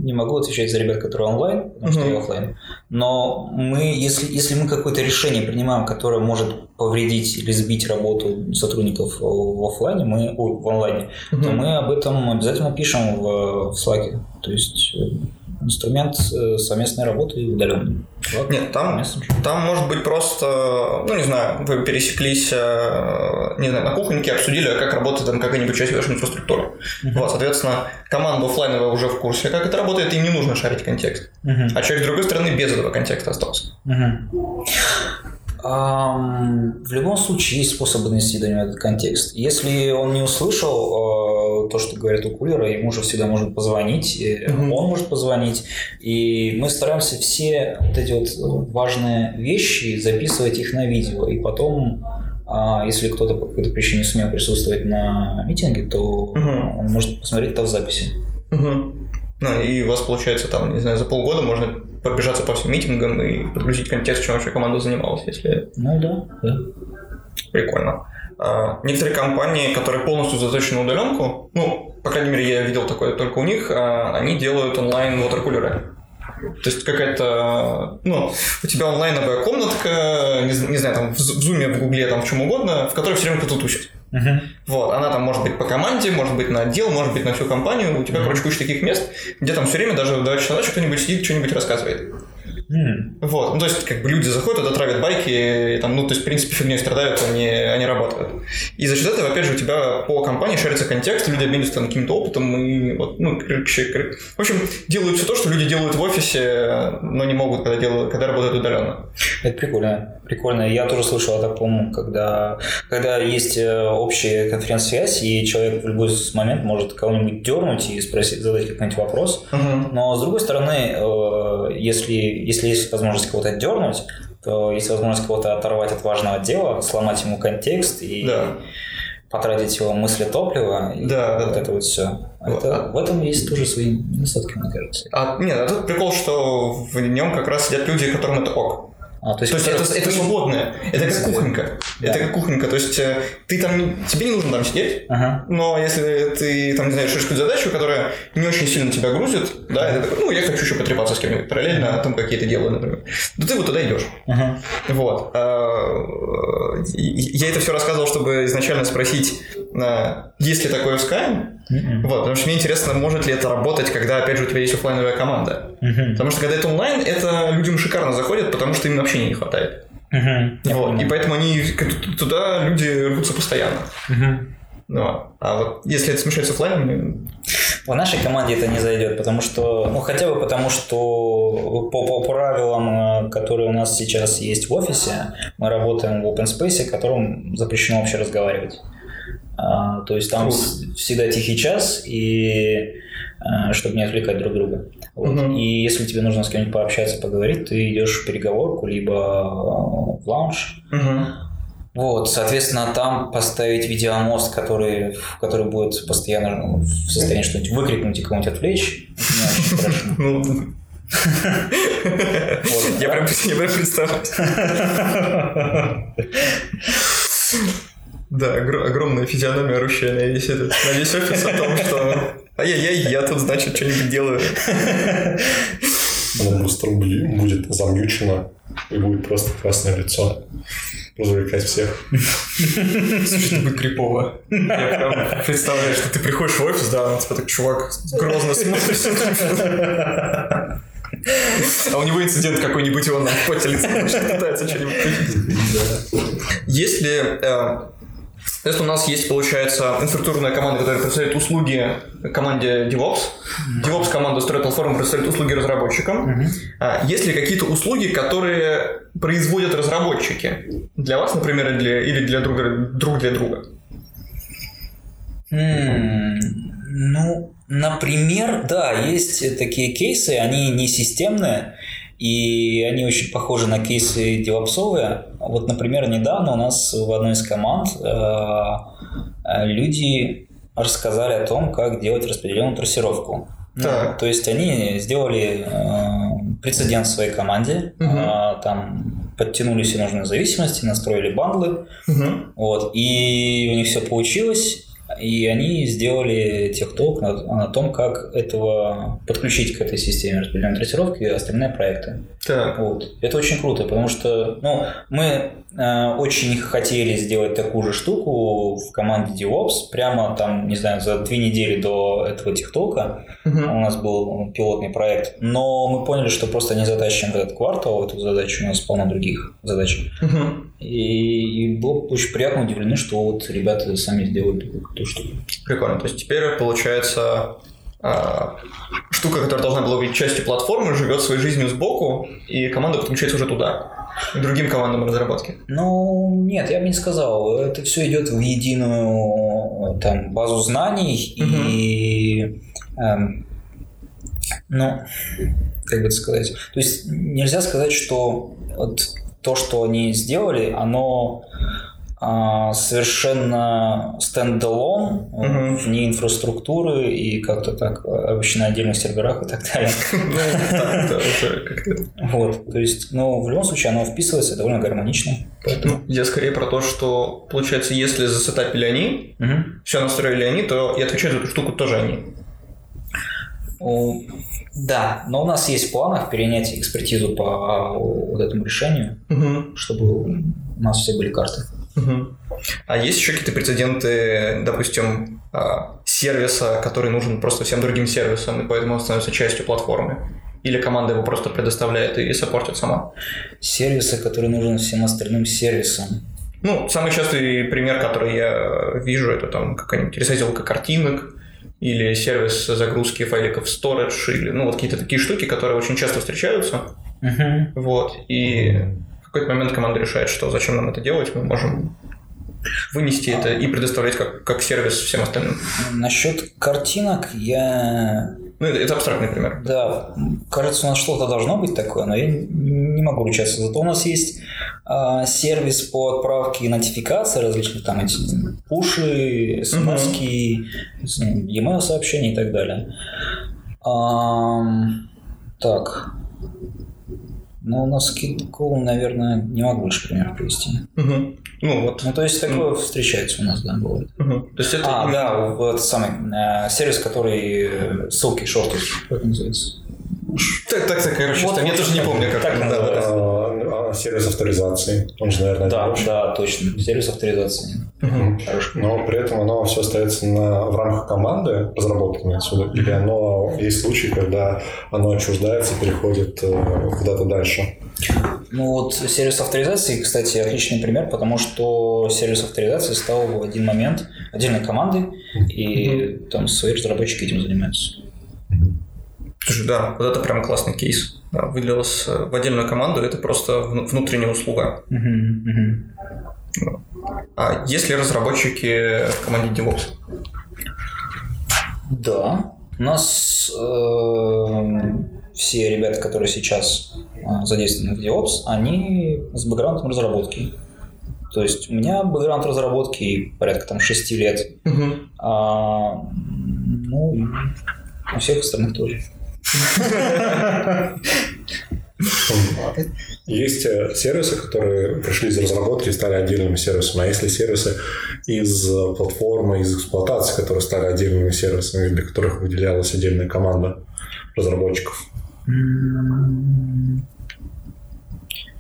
не могу отвечать за ребят, которые онлайн, потому что Мгм. я офлайн. Но мы, если, если мы какое-то решение принимаем, которое может повредить или сбить работу сотрудников в офлайне, мы, ой, в онлайне, то Мгм. мы об этом обязательно пишем в, в Slack. То есть э, инструмент э, совместной работы и удаленный. Slack, Нет, там, там может быть просто, ну не знаю, вы пересеклись, э, не знаю, на кухоньке, обсудили, как работает там какая-нибудь часть вашей инфраструктуры. Вот, соответственно, команда офлайновая уже в курсе, как это работает, им не нужно шарить контекст. Мгм. А человек с другой стороны без этого контекста остался. Ам, В любом случае есть способы донести до него этот контекст. Если он не услышал э, то, что говорят у кулера, ему же всегда можно позвонить, Мгм. он может позвонить. И мы стараемся все вот эти вот э, важные вещи записывать их на видео. И потом, а, если кто-то по какой-то причине не сумел присутствовать на митинге, то Мгм. он может посмотреть это в записи. Мгм. Ну, и у вас получается там, не знаю, за полгода можно пробежаться по всем митингам и подгрузить контекст, чем вообще команда занималась, если Ну да, да. Прикольно. А, Некоторые компании, которые полностью заточены на удаленку, ну, по крайней мере, я видел такое только у них, а, они делают онлайн waterкулеры. То есть какая-то, ну, у тебя онлайновая комнатка, не, не знаю, там в зуме, в гугле, там в чем угодно, в которой все время кто-то тусит. Мгм. Вот, она там может быть по команде, может быть на отдел, может быть на всю компанию. У тебя, короче, куча таких мест, где там все время даже в 2 часа ночи кто-нибудь сидит, что-нибудь рассказывает. М. Вот, ну то есть как бы люди заходят, туда травят байки, и, там, ну то есть в принципе фигней страдают, они, они работают. И за счет этого, опять же, у тебя по компании шарится контекст, люди обмениваются там каким-то опытом, и вот, ну, короче, кор- в общем, делают все то, что люди делают в офисе, но не могут, когда, делают, когда работают удаленно. Это прикольно. Прикольно. Я тоже слышал о таком, когда, когда есть э, общая конференц-связь, и человек в любой момент может кого-нибудь дернуть и спросить, задать какой-нибудь вопрос. Но с другой стороны, э, если, если есть возможность кого-то дернуть, то есть возможность кого-то оторвать от важного дела, сломать ему контекст и Да. потратить его мысли топлива. И Да, вот да. это вот все. Это, в этом есть тоже свои недостатки, мне кажется. А, нет, а тут прикол, что в нем как раз сидят люди, которым это ок. А, то есть, То есть это, это свободное, это как кухонька. Да. Это как кухонька, то есть э, ты там, тебе не нужно там сидеть, Ага. Но если ты, там, не знаю, решишь какую-то задачу, которая не очень сильно тебя грузит, да, ты такой, ну, я хочу еще потрепаться с кем-нибудь параллельно, там какие-то дела, например. Да ты вот туда идешь. Ага. Вот. А, и- Я это все рассказывал, чтобы изначально спросить, а, есть ли такое в Skype? Мгм. Вот, потому что мне интересно, может ли это работать, когда, опять же, у тебя есть оффлайновая команда. Мгм. Потому что когда это онлайн, это людям шикарно заходит, потому что им общения не хватает. Я Вот. И поэтому они туда люди рвутся постоянно. Ну, а вот если это смешать с оффлайном, В нашей команде это не зайдет, потому что, ну хотя бы потому, что по, по правилам, э, которые у нас сейчас есть в офисе, мы работаем в open space, в котором запрещено вообще разговаривать. А, то есть там с- всегда тихий час, и э, чтобы не отвлекать друг друга. Вот. Мгм. И если тебе нужно с кем-нибудь пообщаться, поговорить, ты идешь в переговорку, либо э, в лаунж, вот, соответственно, там поставить видеомост, который, который будет постоянно ну, в состоянии что-нибудь выкрикнуть и кого-нибудь отвлечь. ну, прям, я прям представляю. Да, огр- огромная физиономия орущая на весь, этот, на весь офис о том, что ай-яй-яй, я тут, значит, что-нибудь делаю. Она быстро будет будет замьючена и будет просто красное лицо. Развлекать всех. Слушай, это будет крипово. Я прям представляю, что ты приходишь в офис, да, на тебя так чувак грозно смотрит. А у него инцидент какой-нибудь, и он в поте лица значит, пытается что-нибудь Если если у нас есть, получается, инфраструктурная команда, которая представляет услуги команде DevOps. DevOps команда строит платформу, представляет услуги разработчикам. А Есть ли какие-то услуги, которые производят разработчики? Для вас, например, или для, или для друга, друг для друга? М, Ну, например, да, есть такие кейсы, они не системные, и они очень похожи на кейсы девопсовые. Вот, например, недавно у нас в одной из команд э, э, люди рассказали о том, как делать распределенную трассировку. Ну, Так. то есть они сделали э, прецедент в своей команде, Мгм. э, там подтянули все нужные зависимости, настроили бандлы, вот, и у них все получилось, и они сделали техтолк на, на том, как этого подключить к этой системе распределенной трассировки и остальные проекты. Так. Вот. Это очень круто, потому что ну, мы э, очень хотели сделать такую же штуку в команде DevOps, прямо там, не знаю, за две недели до этого техтолка у нас был пилотный проект, но мы поняли, что просто не затащим в этот квартал эту задачу, у нас полно других задач. И, и было очень приятно удивлены, что вот ребята сами сделали такую крутую штуку. Прикольно. То есть теперь получается а, штука, которая должна была быть частью платформы, живет своей жизнью сбоку, и команда подключается уже туда, к другим командам разработки. Ну, нет, я бы не сказал. Это все идет в единую там, базу знаний и эм, ну, как бы это сказать. То есть нельзя сказать, что вот то, что они сделали, оно совершенно стендалон, Мгм. вне инфраструктуры и как-то так, обычно на отдельных серверах и так далее. Ну. Вот, то есть, ну, в любом случае, оно вписывается довольно гармонично. Поэтому... Я скорее про то, что, получается, если засетапили они, все настроили они, то и отвечают за эту штуку тоже они. Да, но у нас есть в планах перенять экспертизу по вот этому решению, чтобы у нас все были карты. А есть еще какие-то прецеденты, допустим, а, сервиса, который нужен просто всем другим сервисам, и поэтому он становится частью платформы? Или команда его просто предоставляет и саппортит сама? Сервисы, которые нужны всем остальным сервисам. Ну, самый частый пример, который я вижу, это там какая-нибудь ресайзилка картинок, или сервис загрузки файликов в storage, или ну вот какие-то такие штуки, которые очень часто встречаются. Мгм. Вот. И какой-то момент команда решает, что зачем нам это делать, мы можем вынести это и предоставлять как, как сервис всем остальным. Насчет картинок я... Ну, это, это абстрактный пример. Да, кажется, у нас что-то должно быть такое, но я не могу ручаться. Зато у нас есть а, сервис по отправке нотификаций различных, там эти пуши, смс e-mail сообщения и так далее. Ам, так. Ну, у нас такого, наверное, не могу больше пример привести. Мгм. Ну вот. Ну, то есть такое встречается у нас, да, бывает. Мгм. То есть это А, да, вот самый э, сервис, который э, ссылки, шорты, как называется? Так, так, так, короче, Вот, я вот тоже не помню, как так да, да, да. Сервис авторизации. Он же, наверное, Да, один да, точно. Сервис авторизации. Но при этом оно все остается на, в рамках команды разработки отсюда, или оно есть случаи, когда оно отчуждается, переходит э, куда-то дальше. Ну вот сервис авторизации, кстати, отличный пример, потому что сервис авторизации стал в один момент отдельной командой, и там свои разработчики этим занимаются. Слушай, да, вот это прям классный кейс. Да, выделилось э, в отдельную команду, это просто вну- внутренняя услуга. А есть ли разработчики в команде DevOps? Да. У нас э, все ребята, которые сейчас э, задействованы в DevOps, они с бэкграундом разработки. То есть у меня бэкграунд разработки порядка там 6 лет. А, ну, и у всех остальных тоже. Есть э, сервисы, которые пришли из разработки и стали отдельными сервисами, а есть ли сервисы из э, платформы, из эксплуатации, которые стали отдельными сервисами, для которых выделялась отдельная команда разработчиков?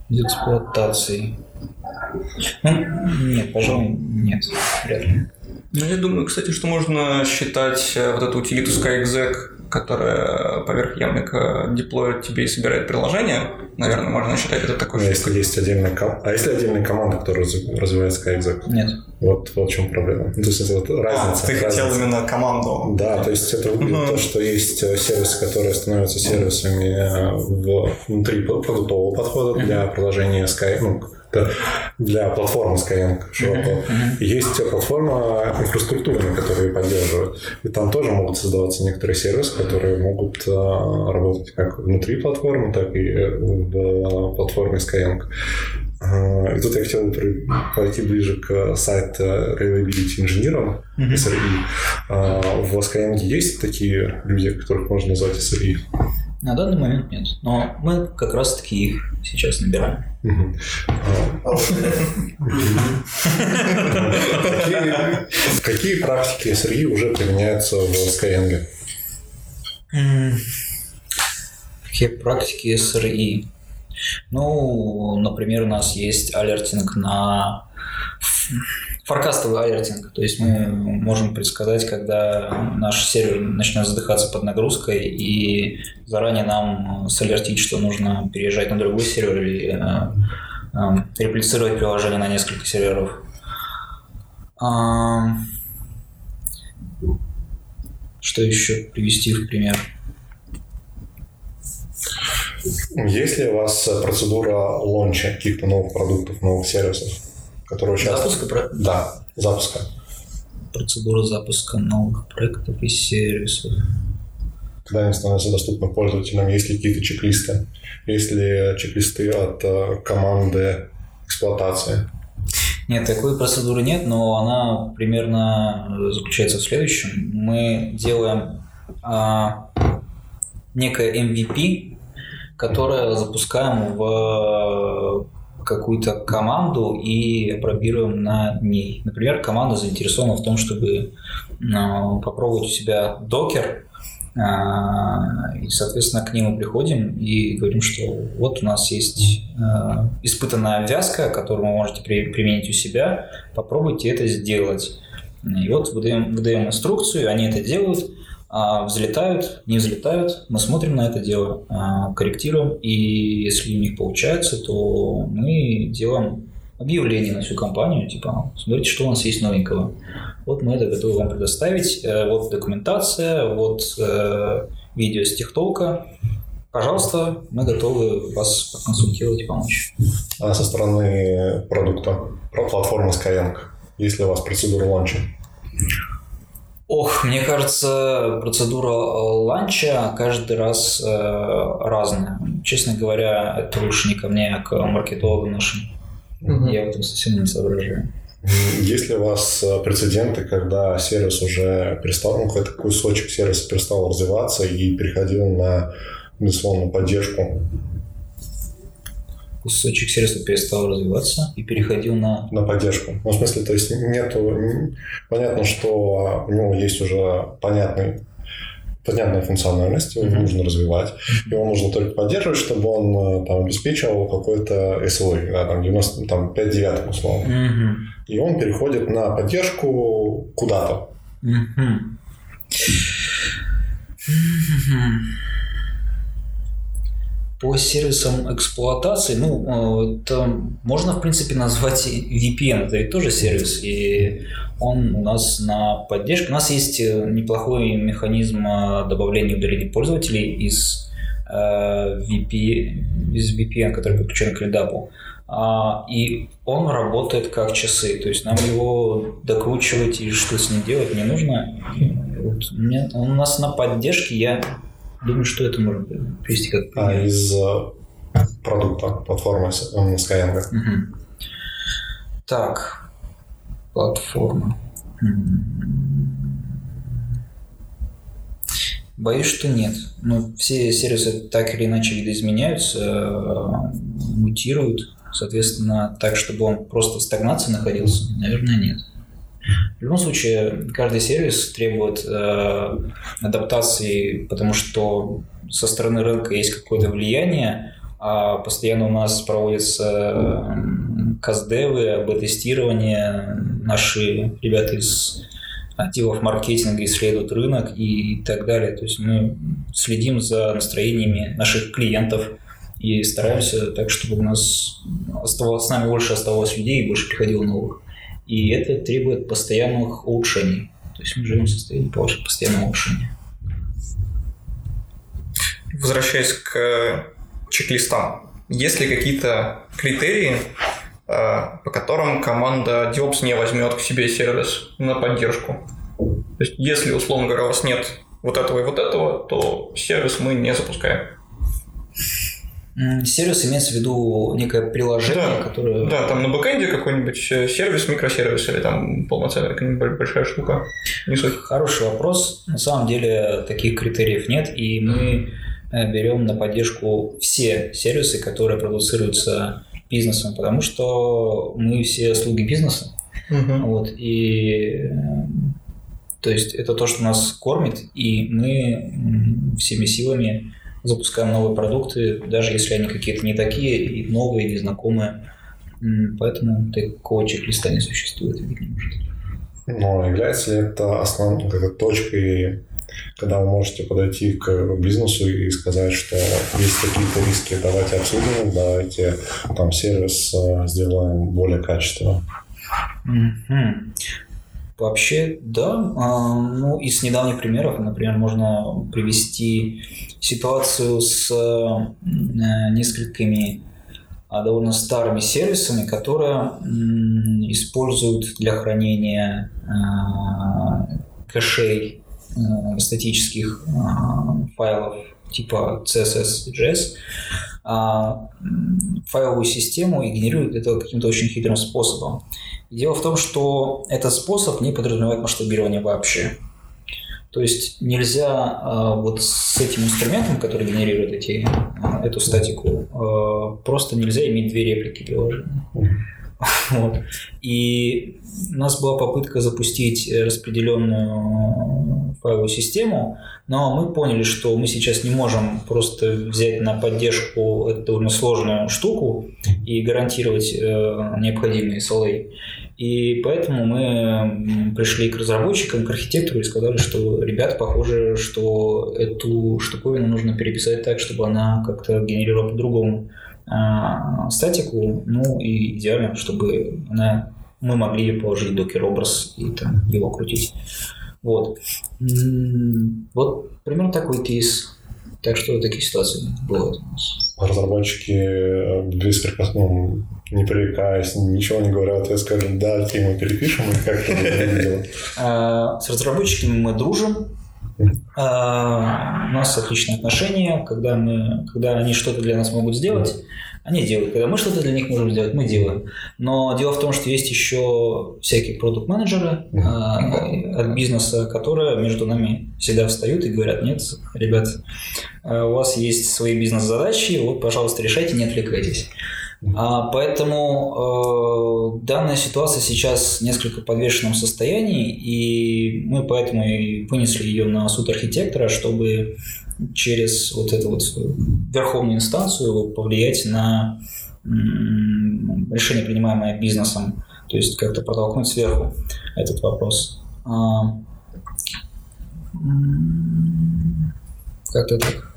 Из эксплуатации. Ну, нет, пожалуй, нет, вряд ли. Ну, я думаю, кстати, что можно считать э, вот эту утилиту SkyExec, которая поверх Ямника деплоит тебе и собирает приложение. Наверное, можно считать это такой Ну, штукой. если есть отдельная ком- А если отдельная команда, которая раз- развивает SkyExec? Нет. Вот, вот в чем проблема. То есть это вот разница. А, ты хотел разница. именно команду. Да, то есть это выглядит то, что есть э, сервисы, которые становятся сервисами э, в- внутри продуктового подхода для приложения Sky, ну, для платформы Skyeng широко. Есть э, платформа инфраструктурная, которую поддерживают. И там тоже могут создаваться некоторые сервисы, которые могут э, работать как внутри платформы, так и э, в платформе Skyeng. Э, И тут я хотел пойти ближе к сайту Reliability инженерам, SRE. А, В Skyeng есть такие люди, которых можно назвать SRE? На данный момент нет. Но мы как раз таки их сейчас набираем. Какие, какие практики SRE уже применяются в Skyeng? Какие практики SRE? Ну, например, у нас есть алертинг на форкастовый алертинг. То есть мы можем предсказать, когда наш сервер начнет задыхаться под нагрузкой и заранее нам салертить, что нужно переезжать на другой сервер или э, э, реплицировать приложение на несколько серверов. А, Что еще привести в пример? Есть ли у вас процедура лонча каких-то новых продуктов, новых сервисов, которые участвуют? Запуска про- Да, запуска. процедура запуска новых проектов и сервисов. Когда они становятся доступны пользователям, есть ли какие-то чек-листы? Есть ли чек-листы от э, команды эксплуатации? Нет, такой процедуры нет, но она примерно э, заключается в следующем. Мы делаем а, некое MVP, которое запускаем в какую-то команду и апробируем на ней. Например, команда заинтересована в том, чтобы а, попробовать у себя докер, а, и, соответственно, к ним мы приходим и говорим, что вот у нас есть а, испытанная вязка, которую вы можете при- применить у себя, попробуйте это сделать. И вот выдаем, выдаем инструкцию, они это делают, а, взлетают, не взлетают, мы смотрим на это дело, а, корректируем, и если у них получается, то мы делаем объявление на всю компанию, типа, смотрите, что у нас есть новенького. Вот мы это готовы вам предоставить, э, вот документация, вот э, видео с техтолка, пожалуйста, мы готовы вас проконсультировать и помочь. А со стороны продукта, про платформы Skyeng, есть ли у вас процедура лонча? Ох, мне кажется, процедура э, ланча каждый раз э, разная. Честно говоря, это лучше не ко мне, а к маркетологам нашим. Я в этом совсем не соображаю. Есть ли у вас э, прецеденты, когда сервис уже перестал, ну, какой-то кусочек сервиса перестал развиваться и переходил на, безусловно, поддержку, Кусочек сервиса перестал развиваться и переходил на... на поддержку? Ну, в смысле, то есть нету... Понятно, что у него есть уже понятный понятная функциональность, его нужно развивать, его нужно только поддерживать, чтобы он э, там, обеспечивал какой-то SLA, да, там, 90, там 5 девятых условно. Мгм. И он переходит на поддержку куда-то. Мгм. По сервисам эксплуатации, ну, э, это можно, в принципе, назвать и VPN. Это ведь тоже сервис, и он у нас на поддержке. У нас есть э, неплохой механизм э, добавления удаления пользователей из, э, VP, из VPN, который подключен к LDAP. А, и он работает как часы, то есть нам его докручивать и что с ним делать не нужно. Вот меня- он у нас на поддержке, я думаю, что это можно привести как А пример. из э, продукта, платформы э, Skyeng. Мгм. Так, платформа. Боюсь, что нет. Ну, все сервисы так или иначе видоизменяются, э, мутируют. Соответственно, так, чтобы он просто в стагнации находился, наверное, нет. В любом случае, каждый сервис требует э, адаптации, потому что со стороны рынка есть какое-то влияние, а постоянно у нас проводятся м, каздевы, бета-тестирование, наши ребята из отделов маркетинга исследуют рынок и так далее. То есть мы следим за настроениями наших клиентов и стараемся так, чтобы у нас оставалось, с нами больше оставалось людей и больше приходило новых. И это требует постоянных улучшений. То есть мы живем в состоянии постоянного улучшения. Возвращаясь к э, чек-листам, есть ли какие-то критерии, э, по которым команда DevOps не возьмет к себе сервис на поддержку? То есть, если, условно говоря, у вас нет вот этого и вот этого, то сервис мы не запускаем. Сервис имеется в виду некое приложение, Да, которое... Да, там на бэкэнде какой-нибудь э, сервис, микросервис или там полноценная какая-нибудь большая штука. Не суть. Хороший вопрос. На самом деле таких критериев нет, и мы э, берем на поддержку все сервисы, которые продуцируются бизнесом, потому что мы все слуги бизнеса. Вот, и э, то есть это то, что нас кормит, и мы всеми силами запускаем новые продукты, даже если они какие-то не такие, и новые, незнакомые. Поэтому такого чек-листа не существует, и быть не может. Но является ли это основной это точкой, когда вы можете подойти к бизнесу и сказать, что есть какие-то риски, давайте обсудим, давайте там сервис э, сделаем более качественно. Мгм. Вообще, да. А, Ну, из недавних примеров, например, можно привести ситуацию с э, несколькими а, довольно старыми сервисами, которые используют для хранения а, кэшей а, статических файлов типа CSS JS файловую систему и генерируют это каким-то очень хитрым способом. Дело в том, что этот способ не подразумевает масштабирование вообще. То есть нельзя а, вот с этим инструментом, который генерирует эти, а, эту статику, а, просто нельзя иметь две реплики приложения. Вот. И у нас была попытка запустить э, распределенную файловую систему, но мы поняли, что мы сейчас не можем просто взять на поддержку эту довольно сложную штуку и гарантировать э, необходимые SLA. И поэтому мы пришли к разработчикам, к архитектору и сказали, что ребят, похоже, что эту штуковину нужно переписать так, чтобы она как-то генерировала по-другому а, статику, ну и идеально, чтобы она, мы могли положить в докер-образ и там его крутить. Вот. Вот примерно такой кейс. Так что такие ситуации бывают у нас. Разработчики беспрекословно, не пререкаясь, ничего не говоря, вот я скажу, да, мы перепишем, и как это. А, С разработчиками мы дружим. А, У нас отличные отношения. Когда, мы, когда они что-то для нас могут сделать, они делают. Когда мы что-то для них можем сделать, мы делаем. Но дело в том, что есть еще всякие продукт-менеджеры а, от бизнеса, которые между нами всегда встают и говорят, нет, ребят, у вас есть свои бизнес-задачи, вот, пожалуйста, решайте, не отвлекайтесь. А, поэтому э, данная ситуация сейчас несколько в подвешенном состоянии, и мы поэтому и вынесли ее на суд архитектора, чтобы через вот эту вот верховную инстанцию повлиять на м, решение, принимаемое бизнесом, то есть как-то протолкнуть сверху этот вопрос. А, Как-то так.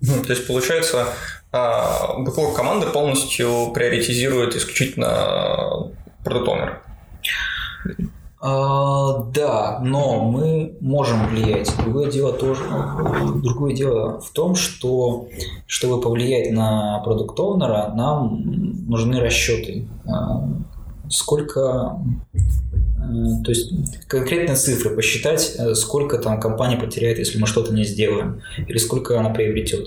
Ну, То есть, получается, а, бэклог команды полностью приоритизирует исключительно продукт оунер А, да, но мы можем влиять. Другое дело тоже, другое дело в том, что чтобы повлиять на продукт нам нужны расчеты. А, Сколько, э, то есть конкретные цифры посчитать, э, сколько там компания потеряет, если мы что-то не сделаем, или сколько она приобретет.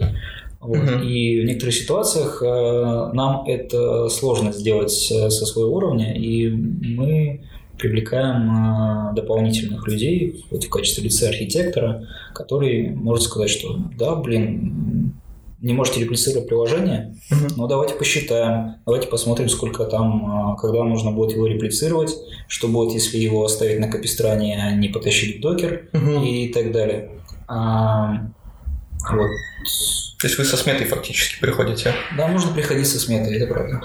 Вот. Мгм. И в некоторых ситуациях э, нам это сложно сделать э, со своего уровня, и мы привлекаем э, дополнительных людей вот в качестве лица архитектора, который может сказать, что да, блин, не можете реплицировать приложение, но давайте посчитаем, давайте посмотрим, сколько там, э, когда нужно будет его реплицировать, что будет, если его оставить на капистране, а не потащить в докер и так далее. Вот. То есть вы со сметой фактически приходите. Да, можно приходить со сметой, это правда.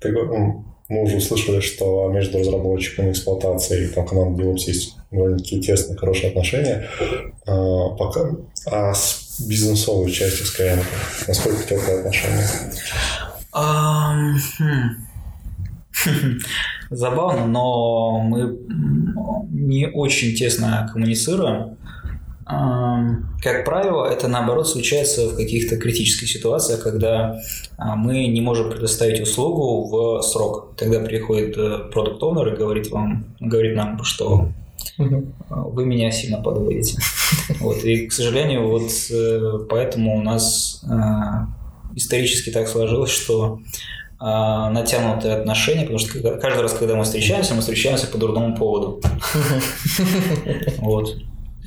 Прикольно. Мы уже услышали, что между разработчиками, эксплуатацией и там, командой DevOps есть довольно-таки тесные, хорошие отношения. А, пока, а с бизнесовой частью Skyeng насколько теплые отношения? Хм. Забавно, но мы не очень тесно коммуницируем. Как правило, это наоборот случается в каких-то критических ситуациях, когда а, мы не можем предоставить услугу в срок. Тогда приходит продукт оунер и говорит вам, говорит нам, что а, вы меня сильно подводите. Вот, и, к сожалению, вот э, поэтому у нас а, исторически так сложилось, что натянутые отношения, потому что каждый раз, когда мы встречаемся, мы встречаемся по дурному поводу. Вот.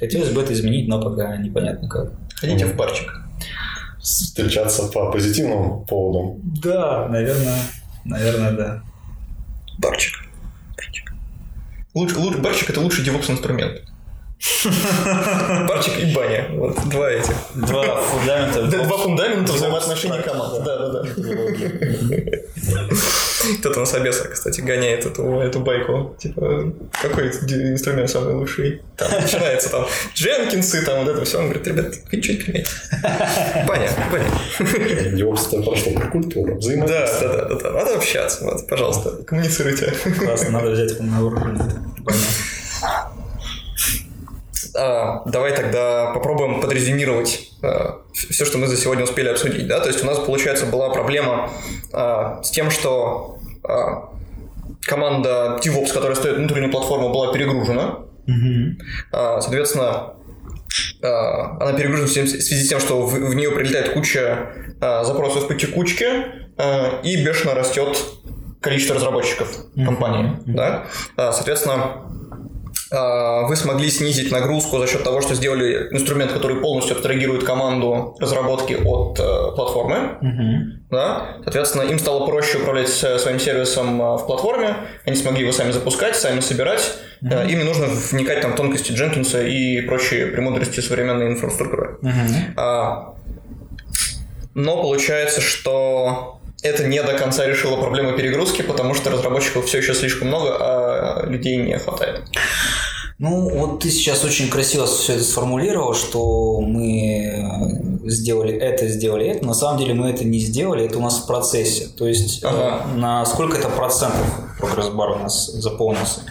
Хотелось бы это изменить, но пока непонятно как. Ходите в барчик. Встречаться по позитивным поводам. Да, наверное, наверное, да. Барчик. Барчик. Лучше, лучше, барчик это лучший DevOps инструмент. Барчик и баня. Вот два этих. Два фундамента. Да, Два фундамента взаимоотношений команд. Да, да, да. Кто-то на собесах, кстати, гоняет эту, эту байку. Типа, какой инструмент самый лучший? Там начинается там Дженкинсы, там вот это все. Он говорит, ребят, вы ничего не понимаете. Баня, баня. DevOps это про что? Про культуру, взаимодействие. да, да, да, да. Надо общаться. Вот, пожалуйста, коммуницируйте. Классно, надо взять его на уровень. Понятно. А, давай тогда попробуем подрезюмировать все, что мы за сегодня успели обсудить. Да? То есть у нас, получается, была проблема а, с тем, что а, команда DevOps, которая стоит внутреннюю платформу, была перегружена. А, соответственно, а, она перегружена в связи с тем, что в, нее прилетает куча а, запросов по текучке, а, и бешено растет количество разработчиков компании. Да? А, соответственно, а, вы смогли снизить нагрузку за счет того, что сделали инструмент, который полностью абстрагирует команду разработки от э, платформы. Да? Соответственно, им стало проще управлять э, своим сервисом э, в платформе, они смогли его сами запускать, сами собирать. Э, Им не нужно вникать там в тонкости Дженкинса и прочие премудрости современной инфраструктуры. А, но получается, что это не до конца решило проблему перегрузки, потому что разработчиков все еще слишком много, а людей не хватает. Ну, вот ты сейчас очень красиво все это сформулировал, что мы э, сделали это, сделали это. На самом деле мы это не сделали, это у нас в процессе. То есть э, Ага. на сколько это процентов прогресс-бар у нас заполнился.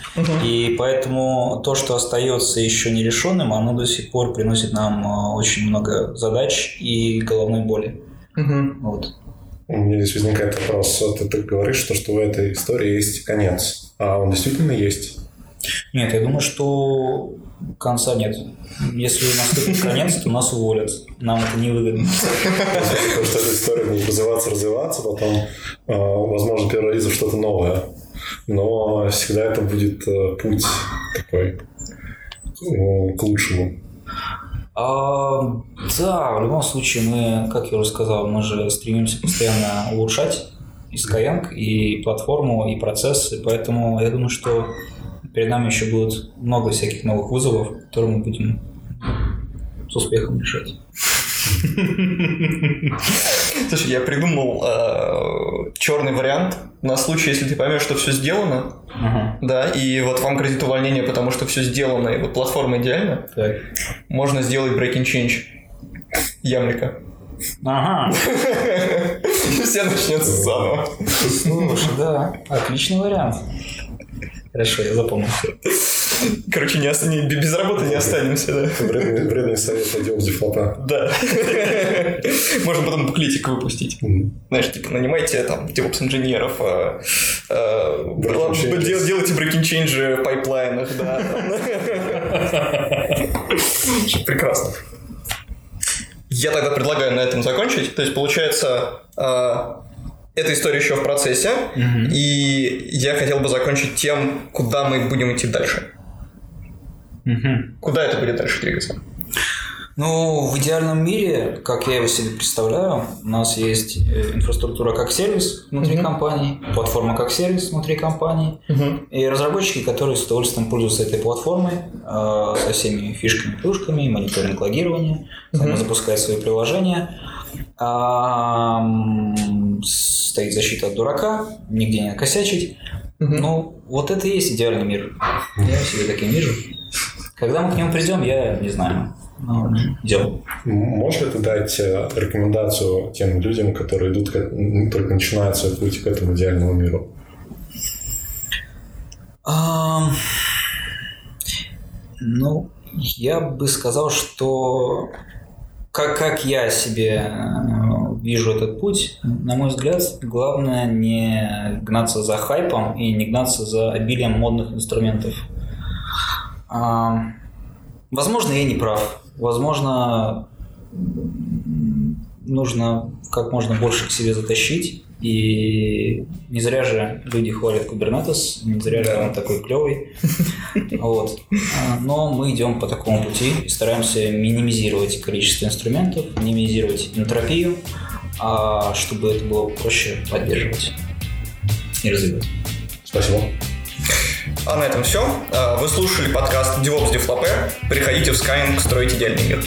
И поэтому то, что остается еще нерешенным, оно до сих пор приносит нам э, очень много задач и головной боли. Вот. У меня здесь возникает вопрос. Ты, ты говоришь, что, что в этой истории есть конец. А он действительно есть? Нет, я думаю, что конца нет. Если наступит конец, то нас уволят. Нам это невыгодно. Потому что эта история будет развиваться, развиваться, потом, э, возможно, переродится в что-то новое. Но всегда это будет э, путь такой э, к лучшему. А, да, в любом случае мы, как я уже сказал, мы же стремимся постоянно улучшать и Skyeng, и платформу, и процессы, поэтому я думаю, что перед нами еще будет много всяких новых вызовов, которые мы будем с успехом решать. Слушай, я придумал э, черный вариант на случай, если ты поймешь, что все сделано, Ага. да, и вот вам грозит увольнение, потому что все сделано, и вот платформа идеальна, Так. можно сделать breaking change Ямлика. Ага. Все начнется заново. Слушай, да, отличный вариант. Хорошо, я запомнил. Короче, не, оста- не- без работы не останемся, да. Вредный, вредный совет отдел дефлопа. Да. Можно потом буклетик выпустить. Знаешь, типа, нанимайте там DevOps инженеров, Breaking changes. дел- делайте breaking change в пайплайнах, да. Прекрасно. Я тогда предлагаю на этом закончить. То есть, получается, э, эта история еще в процессе, и я хотел бы закончить тем, куда мы будем идти дальше. Куда это будет дальше двигаться? Ну, в идеальном мире, как я его себе представляю, у нас есть э, инфраструктура как сервис внутри Мгм. компании, платформа как сервис внутри компании, и разработчики, которые с удовольствием пользуются этой платформой э, со всеми фишками, плюшками, мониторинг логирования, сами Мгм. запускают свои приложения. Стоит защита от дурака, нигде не накосячить. Ну, вот это и есть идеальный мир. Я себе таким вижу. Когда мы к нему придем, я не знаю. Ну, идем. Можешь ли ты дать э, рекомендацию тем людям, которые идут, м, только начинают свой путь к этому идеальному миру? Ну, я бы сказал, что как, как я себе э, вижу этот путь, на мой взгляд, главное не гнаться за хайпом и не гнаться за обилием модных инструментов. Ам, Возможно, я не прав. Возможно, нужно как можно больше к себе затащить. И не зря же люди хвалят Kubernetes, не зря же он такой клевый. Вот. А, Но мы идем по такому пути и стараемся минимизировать количество инструментов, минимизировать энтропию, а чтобы это было проще поддерживать и развивать. Спасибо. А на этом все. Вы слушали подкаст DevOps Дефлопе. Приходите в Skyeng строить идеальный мир.